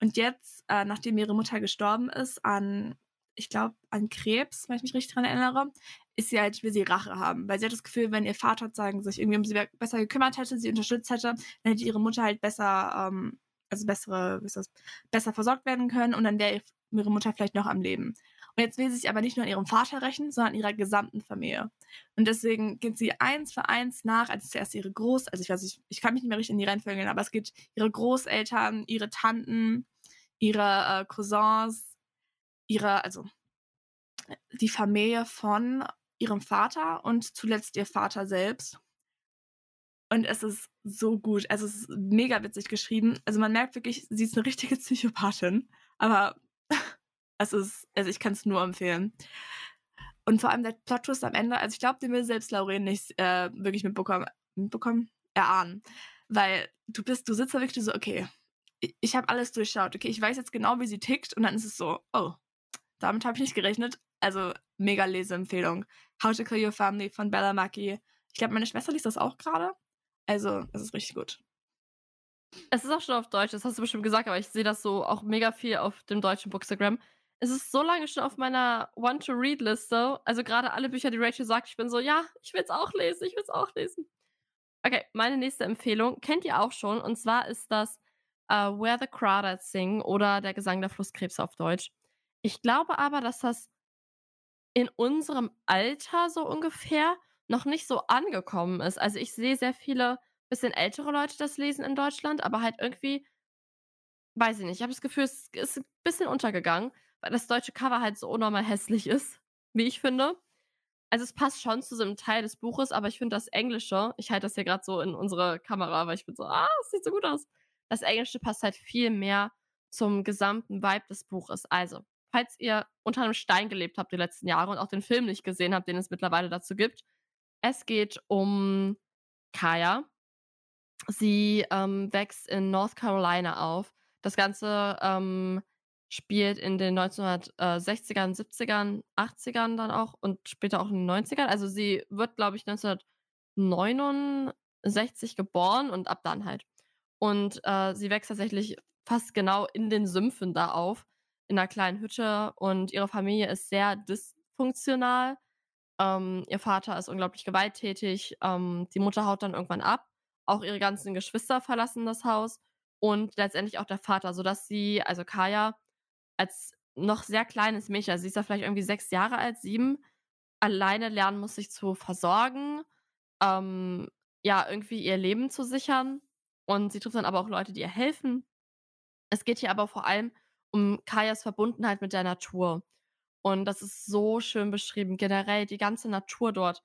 Und jetzt, äh, nachdem ihre Mutter gestorben ist an, ich glaube, an Krebs, wenn ich mich richtig daran erinnere, ist sie halt, will sie Rache haben. Weil sie hat das Gefühl, wenn ihr Vater sagen, sich irgendwie um sie besser gekümmert hätte, sie unterstützt hätte, dann hätte ihre Mutter halt besser, ähm, also bessere, wie ist das, besser versorgt werden können und dann wäre ihre Mutter vielleicht noch am Leben. Und jetzt will sie sich aber nicht nur an ihrem Vater rächen, sondern an ihrer gesamten Familie. Und deswegen geht sie eins für eins nach, also zuerst ihre Groß, also ich weiß nicht, ich kann mich nicht mehr richtig in die Reihenfolge aber es geht ihre Großeltern, ihre Tanten, ihre äh, Cousins, ihre, also die Familie von ihrem Vater und zuletzt ihr Vater selbst. Und es ist so gut. Also es ist mega witzig geschrieben. Also man merkt wirklich, sie ist eine richtige Psychopathin. Aber es ist, also ich kann es nur empfehlen. Und vor allem der Plot-Twist am Ende, also ich glaube, den will selbst Lauren nicht äh, wirklich mitbekommen, mitbekommen, erahnen. Weil du bist, du sitzt da wirklich so, okay, ich, ich habe alles durchschaut, okay, ich weiß jetzt genau, wie sie tickt und dann ist es so, oh, damit habe ich nicht gerechnet. Also mega Leseempfehlung. How to Kill Your Family von Bella Mackie. Ich glaube, meine Schwester liest das auch gerade. Also, es ist richtig gut. Es ist auch schon auf Deutsch, das hast du bestimmt gesagt, aber ich sehe das so auch mega viel auf dem deutschen Bookstagram. Es ist so lange schon auf meiner Want-to-Read-Liste. Also gerade alle Bücher, die Rachel sagt, ich bin so, ja, ich will es auch lesen, ich will es auch lesen. Okay, meine nächste Empfehlung kennt ihr auch schon. Und zwar ist das uh, Where the Crawdads Sing oder Der Gesang der Flusskrebse auf Deutsch. Ich glaube aber, dass das in unserem Alter so ungefähr noch nicht so angekommen ist. Also ich sehe sehr viele bisschen ältere Leute das lesen in Deutschland, aber halt irgendwie, weiß ich nicht, ich habe das Gefühl, es ist ein bisschen untergegangen, weil das deutsche Cover halt so unnormal hässlich ist, wie ich finde. Also es passt schon zu so einem Teil des Buches, aber ich finde das Englische, ich halte das hier gerade so in unsere Kamera, weil ich bin so, ah, es sieht so gut aus. Das Englische passt halt viel mehr zum gesamten Vibe des Buches. Also, falls ihr unter einem Stein gelebt habt die letzten Jahre und auch den Film nicht gesehen habt, den es mittlerweile dazu gibt, es geht um Kaya. Sie ähm, wächst in North Carolina auf. Das Ganze ähm, spielt in den 1960ern, 70ern, 80ern dann auch und später auch in den 90ern. Also sie wird, glaube ich, 1969 geboren und ab dann halt. Und äh, sie wächst tatsächlich fast genau in den Sümpfen da auf in einer kleinen Hütte und ihre Familie ist sehr dysfunktional. Ähm, ihr Vater ist unglaublich gewalttätig. Ähm, die Mutter haut dann irgendwann ab. Auch ihre ganzen Geschwister verlassen das Haus und letztendlich auch der Vater, sodass sie, also Kaya, als noch sehr kleines Mädchen, also sie ist ja vielleicht irgendwie sechs Jahre alt, sieben, alleine lernen muss, sich zu versorgen, ähm, ja, irgendwie ihr Leben zu sichern. Und sie trifft dann aber auch Leute, die ihr helfen. Es geht hier aber vor allem um Kajas Verbundenheit mit der Natur. Und das ist so schön beschrieben. Generell die ganze Natur dort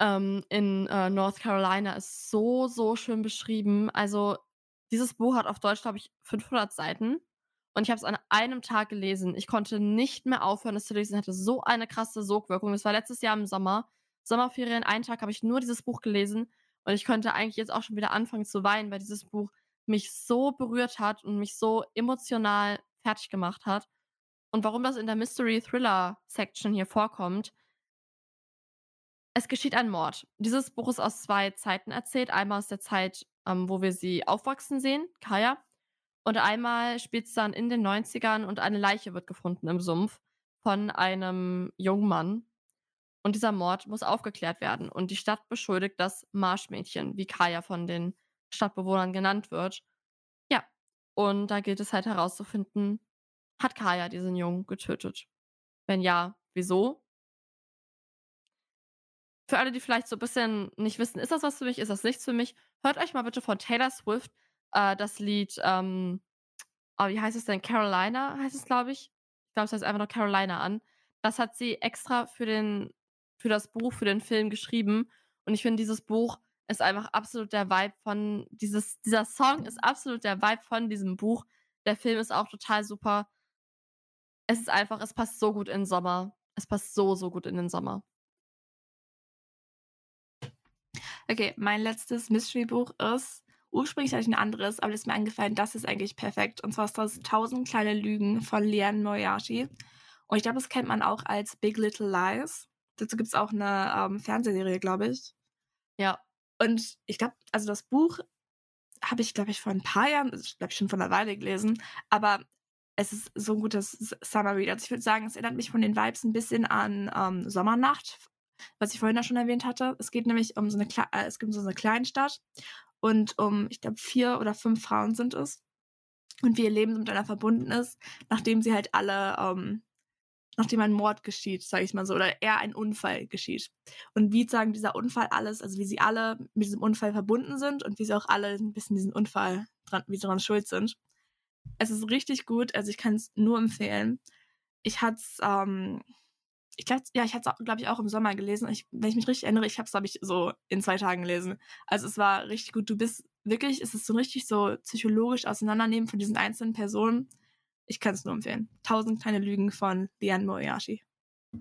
ähm, in äh, North Carolina ist so, so schön beschrieben. Also dieses Buch hat auf Deutsch, glaube ich, 500 Seiten. Und ich habe es an einem Tag gelesen. Ich konnte nicht mehr aufhören, es zu lesen. Es hatte so eine krasse Sogwirkung. Das war letztes Jahr im Sommer. Sommerferien, einen Tag habe ich nur dieses Buch gelesen. Und ich könnte eigentlich jetzt auch schon wieder anfangen zu weinen, weil dieses Buch mich so berührt hat und mich so emotional fertig gemacht hat. Und warum das in der Mystery Thriller Section hier vorkommt, Es geschieht ein Mord. Dieses Buch ist aus zwei Zeiten erzählt. Einmal aus der Zeit, ähm, wo wir sie aufwachsen sehen, Kaya. Und einmal spielt es dann in den 90ern und eine Leiche wird gefunden im Sumpf von einem jungen Mann. Und dieser Mord muss aufgeklärt werden. Und die Stadt beschuldigt das Marschmädchen, wie Kaya von den Stadtbewohnern genannt wird. Ja. Und da gilt es halt herauszufinden, hat Kaya diesen Jungen getötet? Wenn ja, wieso? Für alle, die vielleicht so ein bisschen nicht wissen, ist das was für mich, ist das nichts für mich, hört euch mal bitte von Taylor Swift äh, das Lied, ähm, oh, wie heißt es denn? Carolina heißt es, glaube ich. Ich glaube, es heißt einfach nur Carolina an. Das hat sie extra für den, für das Buch, für den Film geschrieben. Und ich finde, dieses Buch ist einfach absolut der Vibe von, dieses, dieser Song ist absolut der Vibe von diesem Buch. Der Film ist auch total super. Es ist einfach, es passt so gut in den Sommer. Es passt so, so gut in den Sommer. Okay, mein letztes Mystery-Buch ist, ursprünglich hatte ich ein anderes, aber das ist mir eingefallen, das ist eigentlich perfekt. Und zwar ist das 1000 kleine Lügen von Liane Moriarty. Und ich glaube, das kennt man auch als Big Little Lies. Dazu gibt es auch eine ähm, Fernsehserie, glaube ich. Ja. Und ich glaube, also das Buch habe ich, glaube ich, vor ein paar Jahren, glaube ich, schon vor einer Weile gelesen, aber es ist so ein gutes Summer Read. Also ich würde sagen, es erinnert mich von den Vibes ein bisschen an ähm, Sommernacht was ich vorhin ja schon erwähnt hatte. Es geht nämlich um so eine, Kle äh, es gibt so eine Kleinstadt und um, ich glaube, vier oder fünf Frauen sind es. Und wie ihr Leben miteinander verbunden ist, nachdem sie halt alle, ähm, nachdem ein Mord geschieht, sage ich mal so, oder eher ein Unfall geschieht. Und wie sagen dieser Unfall alles, also wie sie alle mit diesem Unfall verbunden sind und wie sie auch alle ein bisschen diesen Unfall dran, wie sie daran schuld sind. Es ist richtig gut, also ich kann es nur empfehlen. Ich hatte es, ähm, ich glaube, ja, ich hatte es, glaube ich, auch im Sommer gelesen. Ich, wenn ich mich richtig erinnere, ich habe es, glaube ich, so in zwei Tagen gelesen. Also es war richtig gut. Du bist wirklich, es ist so richtig so psychologisch auseinandernehmen von diesen einzelnen Personen. Ich kann es nur empfehlen. Tausend kleine Lügen von Liane Moriarty.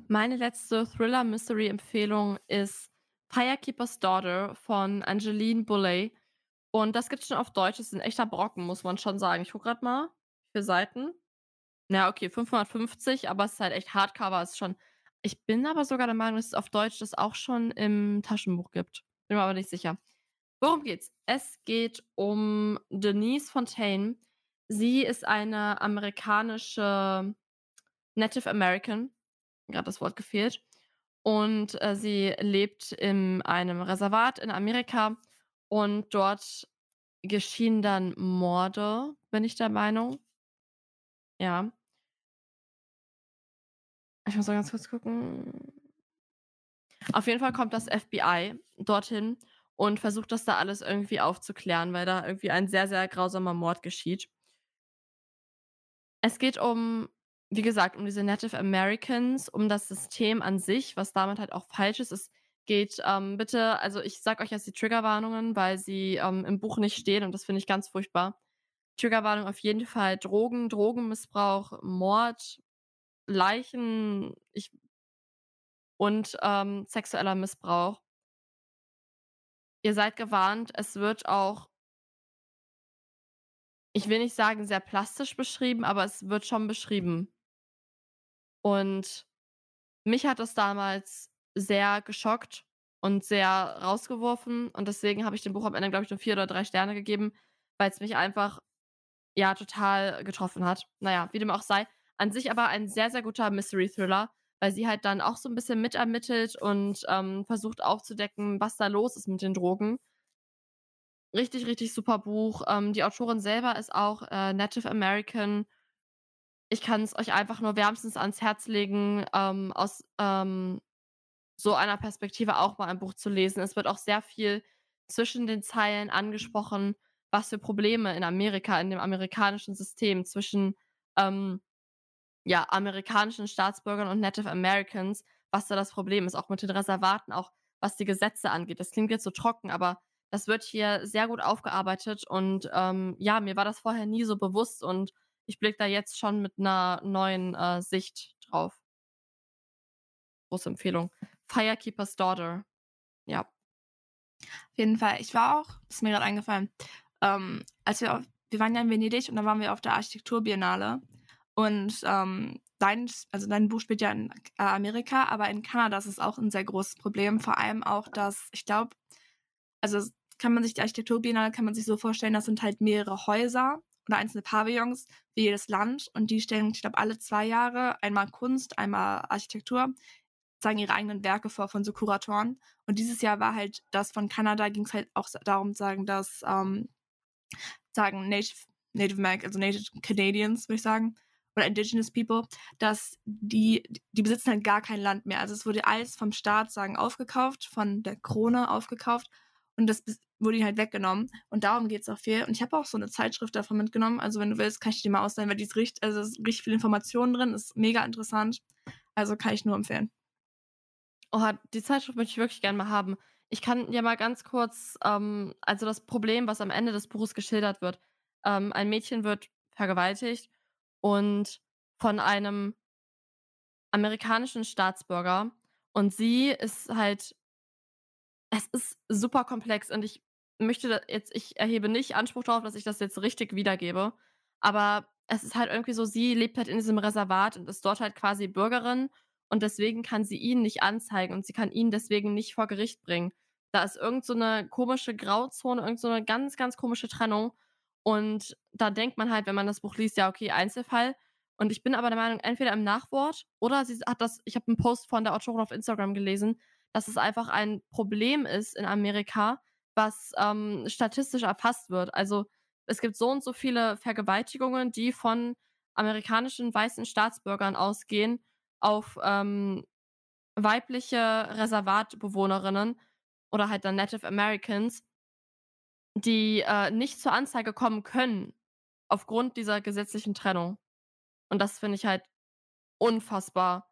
Meine letzte Thriller-Mystery-Empfehlung ist Firekeeper's Daughter von Angeline Boulay. Und das gibt es schon auf Deutsch. Das ist ein echter Brocken, muss man schon sagen. Ich gucke gerade mal. Vier Seiten. Ja, okay, 550, aber es ist halt echt Hardcover. Ist schon ich bin aber sogar der Meinung, dass es auf Deutsch das auch schon im Taschenbuch gibt. Bin mir aber nicht sicher. Worum geht's? Es geht um Denise Fontaine. Sie ist eine amerikanische Native American. Gerade das Wort gefehlt. Und äh, sie lebt in einem Reservat in Amerika. Und dort geschehen dann Morde, bin ich der Meinung. Ja. Ich muss mal ganz kurz gucken. Auf jeden Fall kommt das FBI dorthin und versucht das da alles irgendwie aufzuklären, weil da irgendwie ein sehr, sehr grausamer Mord geschieht. Es geht um, wie gesagt, um diese Native Americans, um das System an sich, was damit halt auch falsch ist. Es geht ähm, bitte, also ich sag euch jetzt die Triggerwarnungen, weil sie ähm, im Buch nicht stehen und das finde ich ganz furchtbar. Triggerwarnung auf jeden Fall Drogen, Drogenmissbrauch, Mord, Leichen ich und, ähm, sexueller Missbrauch. Ihr seid gewarnt, es wird auch ich will nicht sagen, sehr plastisch beschrieben, aber es wird schon beschrieben. Und mich hat das damals sehr geschockt und sehr rausgeworfen und deswegen habe ich dem Buch am Ende, glaube ich, nur vier oder drei Sterne gegeben, weil es mich einfach, ja, total getroffen hat. Naja, wie dem auch sei. An sich aber ein sehr, sehr guter Mystery-Thriller, weil sie halt dann auch so ein bisschen mitermittelt und ähm, versucht aufzudecken, was da los ist mit den Drogen. Richtig, richtig super Buch. Ähm, die Autorin selber ist auch äh, Native American. Ich kann es euch einfach nur wärmstens ans Herz legen, ähm, aus ähm, so einer Perspektive auch mal ein Buch zu lesen. Es wird auch sehr viel zwischen den Zeilen angesprochen, was für Probleme in Amerika, in dem amerikanischen System zwischen ähm, ja, amerikanischen Staatsbürgern und Native Americans, was da das Problem ist, auch mit den Reservaten, auch was die Gesetze angeht. Das klingt jetzt so trocken, aber das wird hier sehr gut aufgearbeitet und ähm, ja, mir war das vorher nie so bewusst und ich blicke da jetzt schon mit einer neuen äh, Sicht drauf. Große Empfehlung. Firekeeper's Daughter. Ja. Auf jeden Fall. Ich war auch, ist mir gerade eingefallen, ähm, als wir, auf, wir waren ja in Venedig und da waren wir auf der Architekturbiennale und ähm, dein, also dein Buch spielt ja in äh, Amerika, aber in Kanada ist es auch ein sehr großes Problem. Vor allem auch, dass ich glaube, also kann man sich die Architekturbiennale kann man sich so vorstellen, das sind halt mehrere Häuser oder einzelne Pavillons für jedes Land und die stellen, ich glaube, alle zwei Jahre einmal Kunst, einmal Architektur, zeigen ihre eigenen Werke vor von so Kuratoren. Und dieses Jahr war halt das von Kanada, ging es halt auch darum, sagen, dass ähm, sagen Native, Native American, also Native Canadians, würde ich sagen, oder Indigenous People, dass die, die besitzen halt gar kein Land mehr. Also es wurde alles vom Staat, sagen, aufgekauft, von der Krone aufgekauft und das wurde ihnen halt weggenommen. Und darum geht es auch viel. Und ich habe auch so eine Zeitschrift davon mitgenommen. Also wenn du willst, kann ich dir mal ausleihen, weil die ist richtig, also ist richtig viel Informationen drin, ist mega interessant. Also kann ich nur empfehlen. Oh, die Zeitschrift möchte ich wirklich gerne mal haben. Ich kann ja mal ganz kurz, ähm, also das Problem, was am Ende des Buches geschildert wird. Ähm, ein Mädchen wird vergewaltigt und von einem amerikanischen Staatsbürger. Und sie ist halt, es ist super komplex und ich möchte jetzt, ich erhebe nicht Anspruch darauf, dass ich das jetzt richtig wiedergebe, aber es ist halt irgendwie so, sie lebt halt in diesem Reservat und ist dort halt quasi Bürgerin und deswegen kann sie ihn nicht anzeigen und sie kann ihn deswegen nicht vor Gericht bringen. Da ist irgend so eine komische Grauzone, irgend so eine ganz, ganz komische Trennung und da denkt man halt, wenn man das Buch liest, ja, okay, Einzelfall. Und ich bin aber der Meinung, entweder im Nachwort oder sie hat das, ich habe einen Post von der Autorin auf Instagram gelesen, dass es einfach ein Problem ist in Amerika, was ähm, statistisch erfasst wird. Also es gibt so und so viele Vergewaltigungen, die von amerikanischen weißen Staatsbürgern ausgehen auf ähm, weibliche Reservatbewohnerinnen oder halt dann Native Americans die äh, nicht zur Anzeige kommen können aufgrund dieser gesetzlichen Trennung. Und das finde ich halt unfassbar,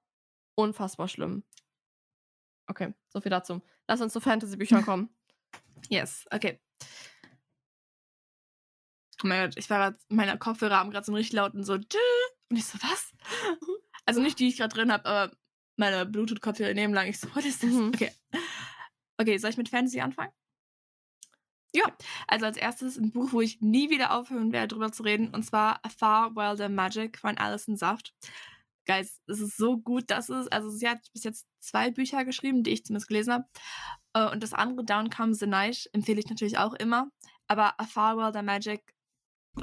unfassbar schlimm. Okay, so viel dazu. Lass uns zu Fantasy-Büchern kommen. Yes, okay. Oh mein Gott, ich war gerade, meine Kopfhörer haben gerade so einen richtig lauten so, und ich so, was? Also nicht die, die ich gerade drin habe, aber meine Bluetooth-Kopfhörer nehmen lang. Ich so, what is this? Mhm. Okay. Okay, soll ich mit Fantasy anfangen? Ja, also als erstes ein Buch, wo ich nie wieder aufhören werde, drüber zu reden, und zwar A Far Wilder Magic von Alison Saft. Guys, es ist so gut, dass es, also sie hat bis jetzt zwei Bücher geschrieben, die ich zumindest gelesen habe. Äh, und das andere, Down Comes the Night, empfehle ich natürlich auch immer. Aber A Far Wilder Magic,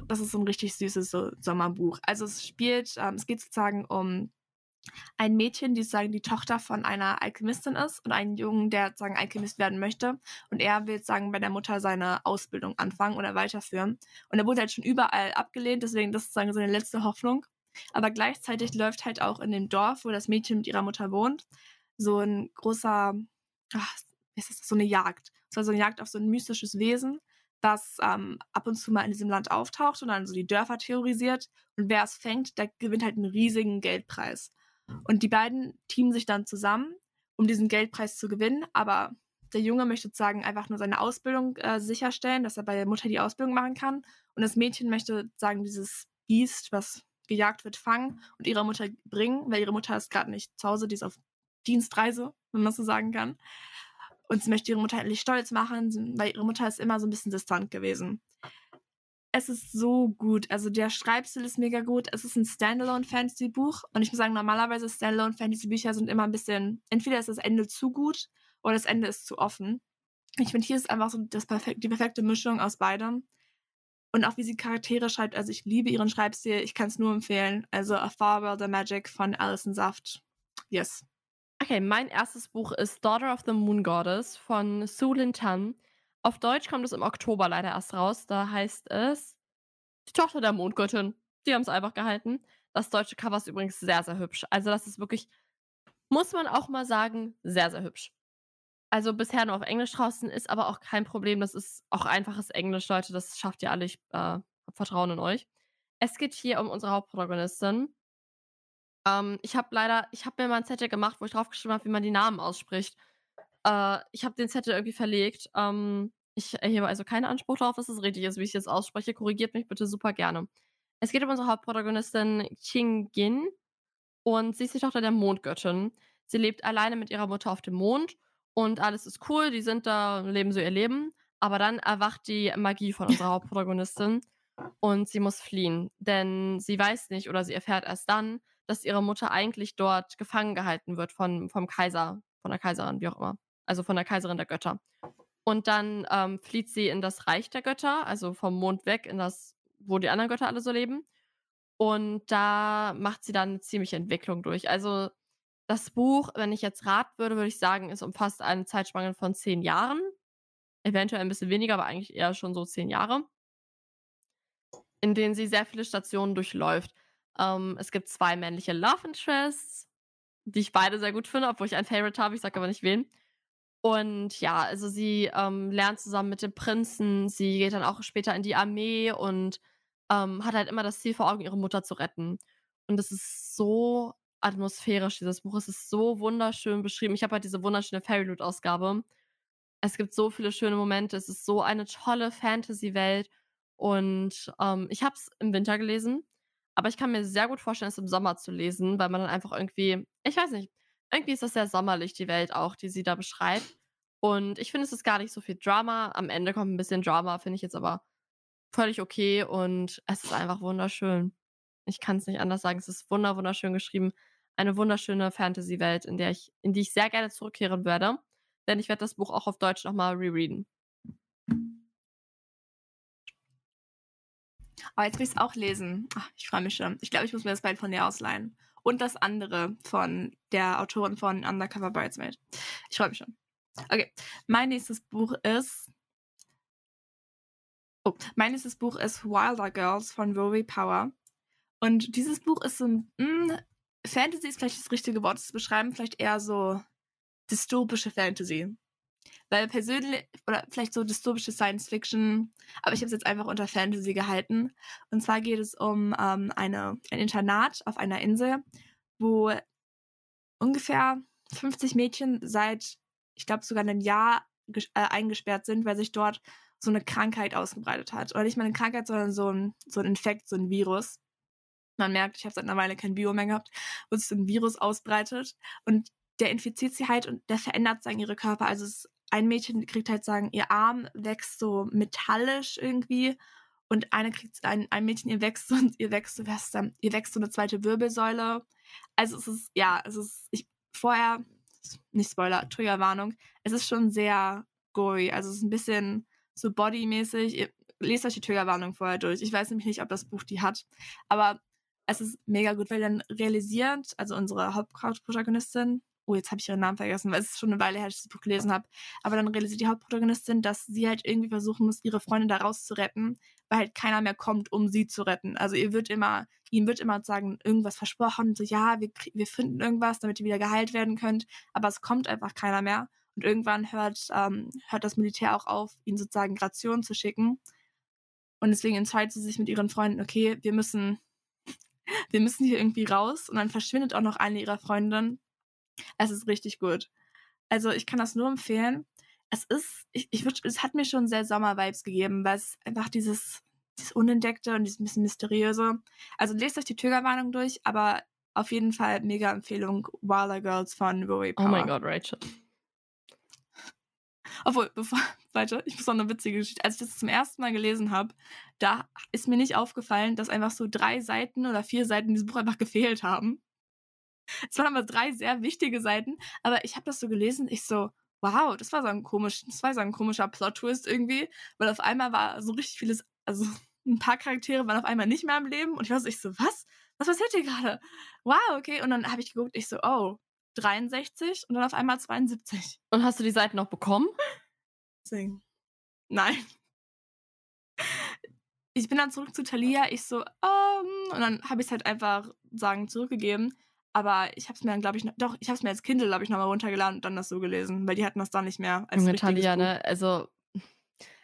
das ist so ein richtig süßes so Sommerbuch. Also es spielt, ähm, es geht sozusagen um ein Mädchen, die sozusagen die Tochter von einer Alchemistin ist und einen Jungen, der sozusagen Alchemist werden möchte. Und er will sagen bei der Mutter seine Ausbildung anfangen oder weiterführen. Und er wurde halt schon überall abgelehnt, deswegen das ist sozusagen seine letzte Hoffnung. Aber gleichzeitig läuft halt auch in dem Dorf, wo das Mädchen mit ihrer Mutter wohnt, so ein großer, ach, ist das so eine Jagd. Es war so eine Jagd auf so ein mystisches Wesen, das ähm, ab und zu mal in diesem Land auftaucht und dann so die Dörfer terrorisiert. Und wer es fängt, der gewinnt halt einen riesigen Geldpreis. Und die beiden teamen sich dann zusammen, um diesen Geldpreis zu gewinnen. Aber der Junge möchte sozusagen einfach nur seine Ausbildung äh, sicherstellen, dass er bei der Mutter die Ausbildung machen kann. Und das Mädchen möchte sagen, dieses Biest, was gejagt wird, fangen und ihrer Mutter bringen, weil ihre Mutter ist gerade nicht zu Hause, die ist auf Dienstreise, wenn man so sagen kann. Und sie möchte ihre Mutter endlich stolz machen, weil ihre Mutter ist immer so ein bisschen distant gewesen es ist so gut. Also der Schreibstil ist mega gut. Es ist ein Standalone-Fantasy-Buch. Und ich muss sagen, normalerweise Standalone-Fantasy-Bücher sind immer ein bisschen, entweder ist das Ende zu gut oder das Ende ist zu offen. Ich finde, hier ist einfach so das perfek die perfekte Mischung aus beidem. Und auch wie sie Charaktere schreibt. Also ich liebe ihren Schreibstil. Ich kann es nur empfehlen. Also A Farewell the Magic von Alison Saft. Yes. Okay, mein erstes Buch ist Daughter of the Moon Goddess von Su Lin Tan. Auf Deutsch kommt es im Oktober leider erst raus. Da heißt es Die Tochter der Mondgöttin. Die haben es einfach gehalten. Das deutsche Cover ist übrigens sehr, sehr hübsch. Also, das ist wirklich, muss man auch mal sagen, sehr, sehr hübsch. Also bisher nur auf Englisch draußen, ist aber auch kein Problem. Das ist auch einfaches Englisch, Leute. Das schafft ihr alle. Ich äh, habe Vertrauen in euch. Es geht hier um unsere Hauptprotagonistin. Ähm, ich habe leider, ich habe mir mal ein Zettel gemacht, wo ich draufgeschrieben habe, wie man die Namen ausspricht. Äh, ich habe den Zettel irgendwie verlegt. Ähm, ich erhebe also keinen Anspruch darauf, dass es richtig ist, wie ich es jetzt ausspreche. Korrigiert mich bitte super gerne. Es geht um unsere Hauptprotagonistin Qing Gin und sie ist die Tochter der Mondgöttin. Sie lebt alleine mit ihrer Mutter auf dem Mond und alles ist cool. Die sind da, leben so ihr Leben. Aber dann erwacht die Magie von unserer Hauptprotagonistin und sie muss fliehen. Denn sie weiß nicht oder sie erfährt erst dann, dass ihre Mutter eigentlich dort gefangen gehalten wird von, vom Kaiser, von der Kaiserin, wie auch immer. Also von der Kaiserin der Götter. Und dann ähm, flieht sie in das Reich der Götter, also vom Mond weg in das, wo die anderen Götter alle so leben. Und da macht sie dann eine ziemliche Entwicklung durch. Also das Buch, wenn ich jetzt raten würde, würde ich sagen, es umfasst eine Zeitspanne von zehn Jahren. Eventuell ein bisschen weniger, aber eigentlich eher schon so zehn Jahre. In denen sie sehr viele Stationen durchläuft. Ähm, es gibt zwei männliche Love Interests, die ich beide sehr gut finde, obwohl ich ein Favorite habe, ich sage aber nicht wen. Und ja, also sie ähm, lernt zusammen mit dem Prinzen, sie geht dann auch später in die Armee und ähm, hat halt immer das Ziel vor Augen, ihre Mutter zu retten. Und es ist so atmosphärisch, dieses Buch. Es ist so wunderschön beschrieben. Ich habe halt diese wunderschöne Fairyloot-Ausgabe. Es gibt so viele schöne Momente. Es ist so eine tolle Fantasy-Welt. Und ähm, ich habe es im Winter gelesen, aber ich kann mir sehr gut vorstellen, es im Sommer zu lesen, weil man dann einfach irgendwie, ich weiß nicht, irgendwie ist das sehr sommerlich, die Welt auch, die sie da beschreibt. Und ich finde, es ist gar nicht so viel Drama. Am Ende kommt ein bisschen Drama, finde ich jetzt aber völlig okay und es ist einfach wunderschön. Ich kann es nicht anders sagen. Es ist wunder wunderschön geschrieben. Eine wunderschöne Fantasy-Welt, in in die ich sehr gerne zurückkehren werde. Denn ich werde das Buch auch auf Deutsch nochmal rereaden. Aber jetzt will ich es auch lesen. Ach, ich freue mich schon. Ich glaube, ich muss mir das bald von dir ausleihen. Und das andere von der Autorin von Undercover Bridesmaid. Ich freue mich schon. Okay, mein nächstes Buch ist Oh, mein nächstes Buch ist Wilder Girls von Rory Power. Und dieses Buch ist so ein. Mh, hm, Fantasy ist vielleicht das richtige Wort zu beschreiben, vielleicht eher so dystopische Fantasy. Weil persönlich, oder vielleicht so dystopische Science Fiction, aber ich habe es jetzt einfach unter Fantasy gehalten. Und zwar geht es um ähm, eine, ein Internat auf einer Insel, wo ungefähr 50 Mädchen seit, ich glaube, sogar einem Jahr äh, eingesperrt sind, weil sich dort so eine Krankheit ausgebreitet hat. Oder nicht mal eine Krankheit, sondern so ein, so ein Infekt, so ein Virus. Man merkt, ich habe seit einer Weile kein Bio mehr gehabt, wo sich so ein Virus ausbreitet. Und der infiziert sie halt und der verändert sagen ihre Körper. Also es, ein Mädchen kriegt halt sagen, ihr Arm wächst so metallisch irgendwie und eine kriegt ein, ein Mädchen ihr wächst und ihr wächst so was dann, ihr wächst so eine zweite Wirbelsäule. Also es ist ja, es ist ich vorher nicht Spoiler, Triggerwarnung. Es ist schon sehr gory, also es ist ein bisschen so bodymäßig. lest euch die Triggerwarnung vorher durch. Ich weiß nämlich nicht, ob das Buch die hat, aber es ist mega gut, weil dann realisiert, also unsere Hauptprotagonistin, oh, jetzt habe ich ihren Namen vergessen, weil es ist schon eine Weile her, dass ich das Buch gelesen habe, aber dann realisiert die Hauptprotagonistin, dass sie halt irgendwie versuchen muss, ihre Freundin da rauszuretten, weil halt keiner mehr kommt, um sie zu retten. Also ihr wird immer, ihm wird immer sagen, irgendwas versprochen, so ja, wir, wir finden irgendwas, damit ihr wieder geheilt werden könnt, aber es kommt einfach keiner mehr. Und irgendwann hört, ähm, hört das Militär auch auf, ihnen sozusagen Rationen zu schicken. Und deswegen entscheidet sie sich mit ihren Freunden, okay, wir müssen, wir müssen hier irgendwie raus. Und dann verschwindet auch noch eine ihrer Freundinnen. Es ist richtig gut. Also ich kann das nur empfehlen. Es ist, ich, ich würd, es hat mir schon sehr Sommer-Vibes gegeben, weil es einfach dieses, dieses Unentdeckte und dieses bisschen mysteriöse. Also lest euch die Triggerwarnung durch, aber auf jeden Fall mega Empfehlung Wilder Girls von Rory Power. Oh mein Gott, Rachel. Obwohl, bevor, weiter, ich muss noch eine witzige Geschichte. Als ich das zum ersten Mal gelesen habe, da ist mir nicht aufgefallen, dass einfach so drei Seiten oder vier Seiten in diesem Buch einfach gefehlt haben. Es waren aber drei sehr wichtige Seiten, aber ich habe das so gelesen, ich so, wow, das war so ein komisch, das war so ein komischer Plot-Twist irgendwie, weil auf einmal war so richtig vieles, also ein paar Charaktere waren auf einmal nicht mehr am Leben und ich war so, ich so, was? Was passiert hier gerade? Wow, okay. Und dann habe ich geguckt, ich so, oh, 63 und dann auf einmal 72. Und hast du die Seiten noch bekommen? Sing. Nein. Ich bin dann zurück zu Thalia, ich so, um, und dann habe ich es halt einfach sagen zurückgegeben. Aber ich habe es mir dann, glaube ich, doch, ich habe es mir als Kindle, glaube ich, nochmal runtergeladen und dann das so gelesen, weil die hatten das dann nicht mehr als Junge Thalia, ne? Also,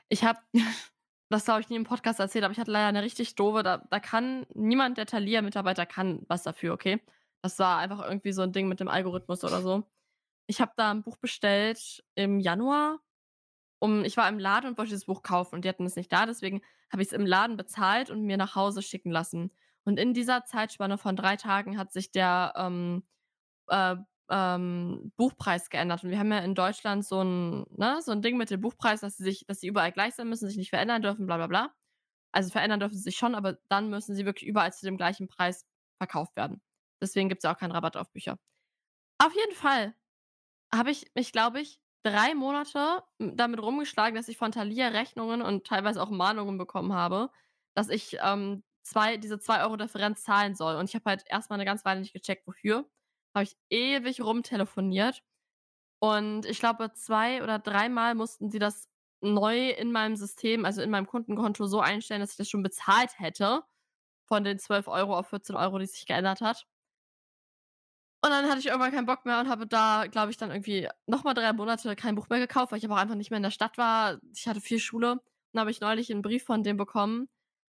ich habe das glaube ich nie im Podcast erzählt, aber ich hatte leider eine richtig doofe, da, da kann niemand der Thalia-Mitarbeiter kann was dafür, okay? Das war einfach irgendwie so ein Ding mit dem Algorithmus oder so. Ich habe da ein Buch bestellt im Januar. Um, ich war im Laden und wollte dieses Buch kaufen und die hatten es nicht da, deswegen habe ich es im Laden bezahlt und mir nach Hause schicken lassen. Und in dieser Zeitspanne von drei Tagen hat sich der ähm, äh, ähm, Buchpreis geändert. Und wir haben ja in Deutschland so ein, ne, so ein Ding mit dem Buchpreis, dass sie sich, dass sie überall gleich sein müssen, sich nicht verändern dürfen, bla bla bla. Also verändern dürfen sie sich schon, aber dann müssen sie wirklich überall zu dem gleichen Preis verkauft werden. Deswegen gibt es auch keinen Rabatt auf Bücher. Auf jeden Fall habe ich mich, glaube ich, drei Monate damit rumgeschlagen, dass ich von Thalia Rechnungen und teilweise auch Mahnungen bekommen habe, dass ich ähm, zwei, diese 2 Euro Differenz zahlen soll. Und ich habe halt erstmal eine ganze Weile nicht gecheckt, wofür. Habe ich ewig rumtelefoniert. Und ich glaube, zwei oder dreimal mussten sie das neu in meinem System, also in meinem Kundenkonto, so einstellen, dass ich das schon bezahlt hätte. Von den 12 Euro auf 14 Euro, die sich geändert hat. Und dann hatte ich irgendwann keinen Bock mehr und habe da, glaube ich, dann irgendwie nochmal drei Monate kein Buch mehr gekauft, weil ich aber auch einfach nicht mehr in der Stadt war. Ich hatte viel Schule. Dann habe ich neulich einen Brief von dem bekommen.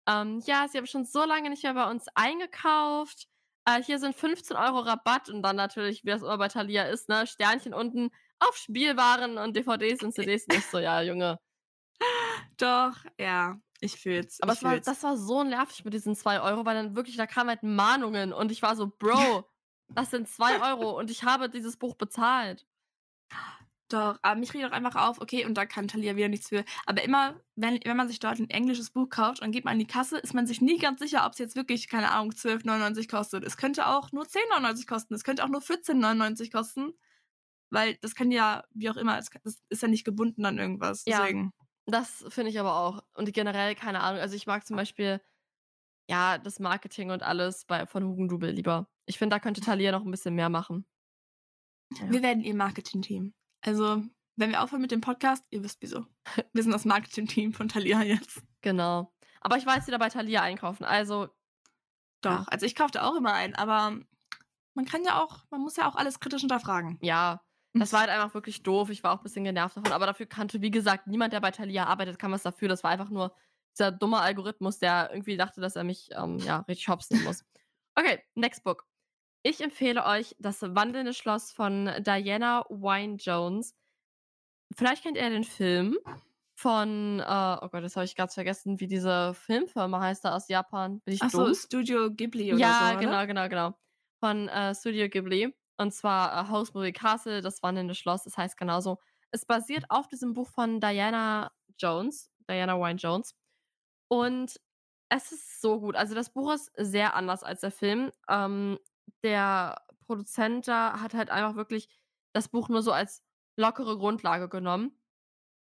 Ähm, ja, sie haben schon so lange nicht mehr bei uns eingekauft. Äh, hier sind 15 Euro Rabatt und dann natürlich, wie das immer bei Thalia ist, ne, Sternchen unten auf Spielwaren und DVDs und CDs. Und ich so, ja, Junge. Doch, ja. Ich fühl's. Aber ich es war, fühl's. das war so nervig mit diesen 2 Euro, weil dann wirklich, da kamen halt Mahnungen und ich war so, Bro, das sind 2 Euro und ich habe dieses Buch bezahlt. Doch, aber mich regt auch einfach auf, okay, und da kann Thalia wieder nichts für. Aber immer, wenn, wenn man sich dort ein englisches Buch kauft und geht man in die Kasse, ist man sich nie ganz sicher, ob es jetzt wirklich, keine Ahnung, 12,99 kostet. Es könnte auch nur 10,99 kosten. Es könnte auch nur 14,99 kosten. Weil das kann ja, wie auch immer, es ist ja nicht gebunden an irgendwas. Ja. Deswegen. Das finde ich aber auch. Und generell, keine Ahnung. Also ich mag zum Beispiel, ja, das Marketing und alles bei, von Hugendubel lieber. Ich finde, da könnte Thalia noch ein bisschen mehr machen. Ja. Wir werden ihr Marketing-Team. Also, wenn wir aufhören mit dem Podcast, ihr wisst wieso. Wir sind das Marketing-Team von Thalia jetzt. Genau. Aber ich weiß wieder bei Thalia einkaufen. Also, Doch. Ja. Also ich kaufte auch immer ein, aber man kann ja auch, man muss ja auch alles kritisch hinterfragen. ja. Das war halt einfach wirklich doof. Ich war auch ein bisschen genervt davon. Aber dafür kannte, wie gesagt, niemand, der bei Thalia arbeitet, kann was dafür. Das war einfach nur dieser dumme Algorithmus, der irgendwie dachte, dass er mich ähm, ja, richtig hops nehmen muss. Okay, next book. Ich empfehle euch das Wandelnde Schloss von Diana Wynne Jones. Vielleicht kennt ihr den Film von, äh, oh Gott, das habe ich ganz vergessen, wie diese Filmfirma heißt da aus Japan. Bin ich Achso, dumm? Studio Ghibli oder ja, so. genau, Oder? genau, genau. Von äh, Studio Ghibli. Und zwar äh, House Movie Castle, das wandelnde Schloss, das heißt genauso. Es basiert auf diesem Buch von Diana Jones, Diana Wynne Jones. Und es ist so gut. Also das Buch ist sehr anders als der Film. Ähm, der Produzent da hat halt einfach wirklich das Buch nur so als lockere Grundlage genommen.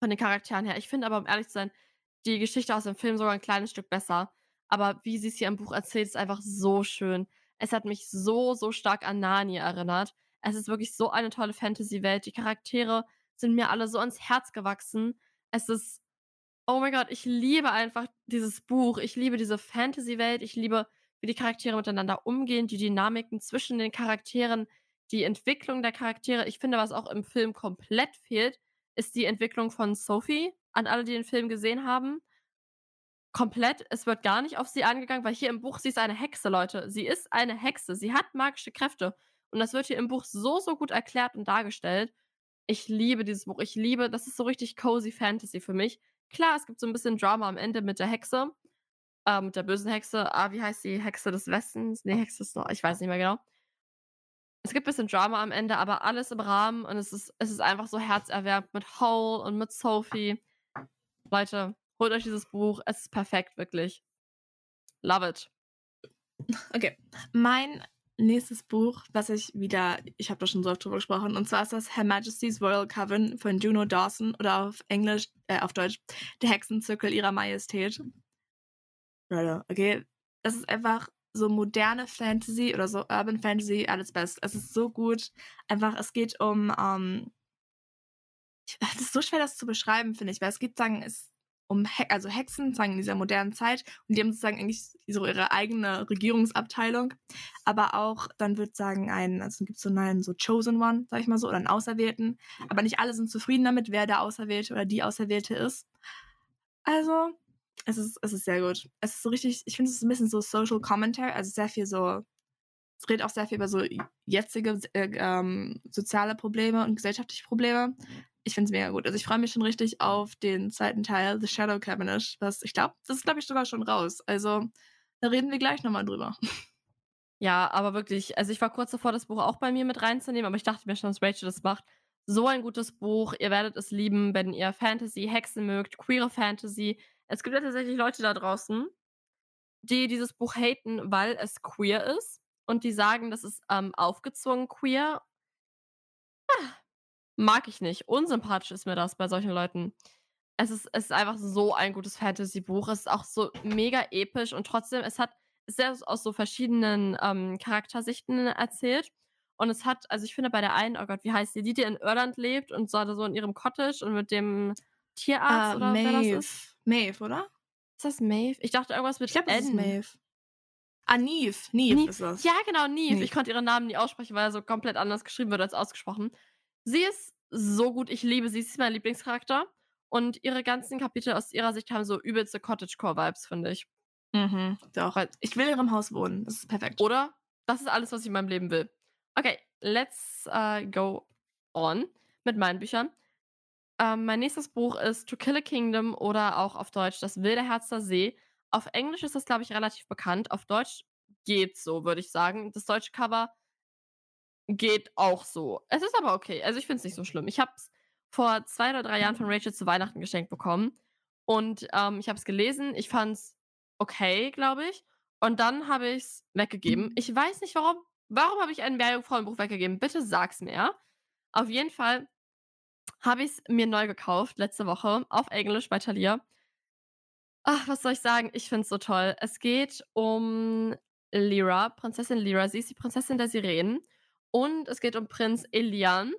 Von den Charakteren her. Ich finde aber, um ehrlich zu sein, die Geschichte aus dem Film sogar ein kleines Stück besser. Aber wie sie es hier im Buch erzählt, ist einfach so schön. Es hat mich so, so stark an Narnia erinnert. Es ist wirklich so eine tolle Fantasy-Welt. Die Charaktere sind mir alle so ans Herz gewachsen. Es ist, oh mein Gott, ich liebe einfach dieses Buch. Ich liebe diese Fantasy-Welt. Ich liebe, wie die Charaktere miteinander umgehen, die Dynamiken zwischen den Charakteren, die Entwicklung der Charaktere. Ich finde, was auch im Film komplett fehlt, ist die Entwicklung von Sophie. An alle, die den Film gesehen haben komplett, es wird gar nicht auf sie angegangen, weil hier im Buch, sie ist eine Hexe, Leute. Sie ist eine Hexe. Sie hat magische Kräfte. Und das wird hier im Buch so, so gut erklärt und dargestellt. Ich liebe dieses Buch. Ich liebe, das ist so richtig cozy Fantasy für mich. Klar, es gibt so ein bisschen Drama am Ende mit der Hexe. Äh, mit der bösen Hexe. Ah, wie heißt die Hexe des Westens? Nee, Hexe ist noch, ich weiß nicht mehr genau. Es gibt ein bisschen Drama am Ende, aber alles im Rahmen und es ist, es ist einfach so herzerwärmend mit Hole und mit Sophie. Leute, holt euch dieses Buch. Es ist perfekt, wirklich. Love it. Okay. Mein nächstes Buch, was ich wieder, ich habe da schon so oft drüber gesprochen, und zwar ist das Her Majesty's Royal Coven von Juno Dawson oder auf Englisch, äh, auf Deutsch, der Hexenzirkel ihrer Majestät. Okay. Das ist einfach so moderne Fantasy oder so Urban Fantasy, alles best. Es ist so gut. Einfach, es geht um, ähm, es ist so schwer, das zu beschreiben, finde ich, weil es geht, sagen, es um He also Hexen, sagen in dieser modernen Zeit und die haben sozusagen eigentlich so ihre eigene Regierungsabteilung, aber auch dann wird sagen ein, also gibt es so einen so Chosen One, sag ich mal so, oder einen Auserwählten, aber nicht alle sind zufrieden damit, wer der Auserwählte oder die Auserwählte ist. Also es ist es ist sehr gut. Es ist so richtig, ich finde es ist ein bisschen so Social Commentary, also sehr viel so es redet auch sehr viel über so jetzige äh, ähm, soziale Probleme und gesellschaftliche Probleme. Ich finde es mega gut. Also ich freue mich schon richtig auf den zweiten Teil, The Shadow Cabinet, was ich glaube, das ist glaube ich sogar schon raus. Also da reden wir gleich nochmal drüber. Ja, aber wirklich, also ich war kurz davor, das Buch auch bei mir mit reinzunehmen, aber ich dachte mir schon, dass Rachel das macht. So ein gutes Buch. Ihr werdet es lieben, wenn ihr Fantasy, Hexen mögt, queere Fantasy. Es gibt ja tatsächlich Leute da draußen, die dieses Buch haten, weil es queer ist. und die sagen, das ist ähm, aufgezwungen queer. Mag ich nicht. Unsympathisch ist mir das bei solchen Leuten. Es ist, es ist einfach so ein gutes Fantasy-Buch. Es ist auch so mega episch und trotzdem, es hat sehr aus so verschiedenen ähm, Charaktersichten erzählt. Und es hat, also ich finde bei der einen, oh Gott, wie heißt die, die, die in Irland lebt und so, so in ihrem Cottage und mit dem Tierarzt Uh, oder wer das Maeve. ist. Maeve, oder? Ist das Maeve? Ich dachte irgendwas mit Ich glaube, das ist. Maeve. Ah, Neve. Neve Neve. ist das. Ja, genau, Neve. Neve. Ich konnte ihren Namen nie aussprechen, weil er so komplett anders geschrieben wird als ausgesprochen. Sie ist so gut, ich liebe sie. Sie ist mein Lieblingscharakter. Und ihre ganzen Kapitel aus ihrer Sicht haben so übelste Cottagecore-Vibes, finde ich. Mhm, doch. Ich will in ihrem Haus wohnen. Das ist perfekt. Oder? Das ist alles, was ich in meinem Leben will. Okay, let's uh, go on mit meinen Büchern. Ähm, mein nächstes Buch ist To Kill a Kingdom oder auch auf Deutsch Das wilde Herz der See. Auf Englisch ist das, glaube ich, relativ bekannt. Auf Deutsch geht so, würde ich sagen. Das deutsche Cover geht auch so. Es ist aber okay. Also ich finde es nicht so schlimm. Ich habe es vor zwei oder drei Jahren von Rachel zu Weihnachten geschenkt bekommen. Und ähm, ich habe es gelesen. Ich fand es okay, glaube ich. Und dann habe ich es weggegeben. Ich weiß nicht warum. Warum habe ich ein Meerjungfrauenbuch weggegeben? Bitte sag's mir. Auf jeden Fall habe ich es mir neu gekauft letzte Woche auf Englisch bei Thalia. Ach, was soll ich sagen? Ich finde es so toll. Es geht um Lyra, Prinzessin Lyra. Sie ist die Prinzessin der Sirenen. Und es geht um Prinz Elian.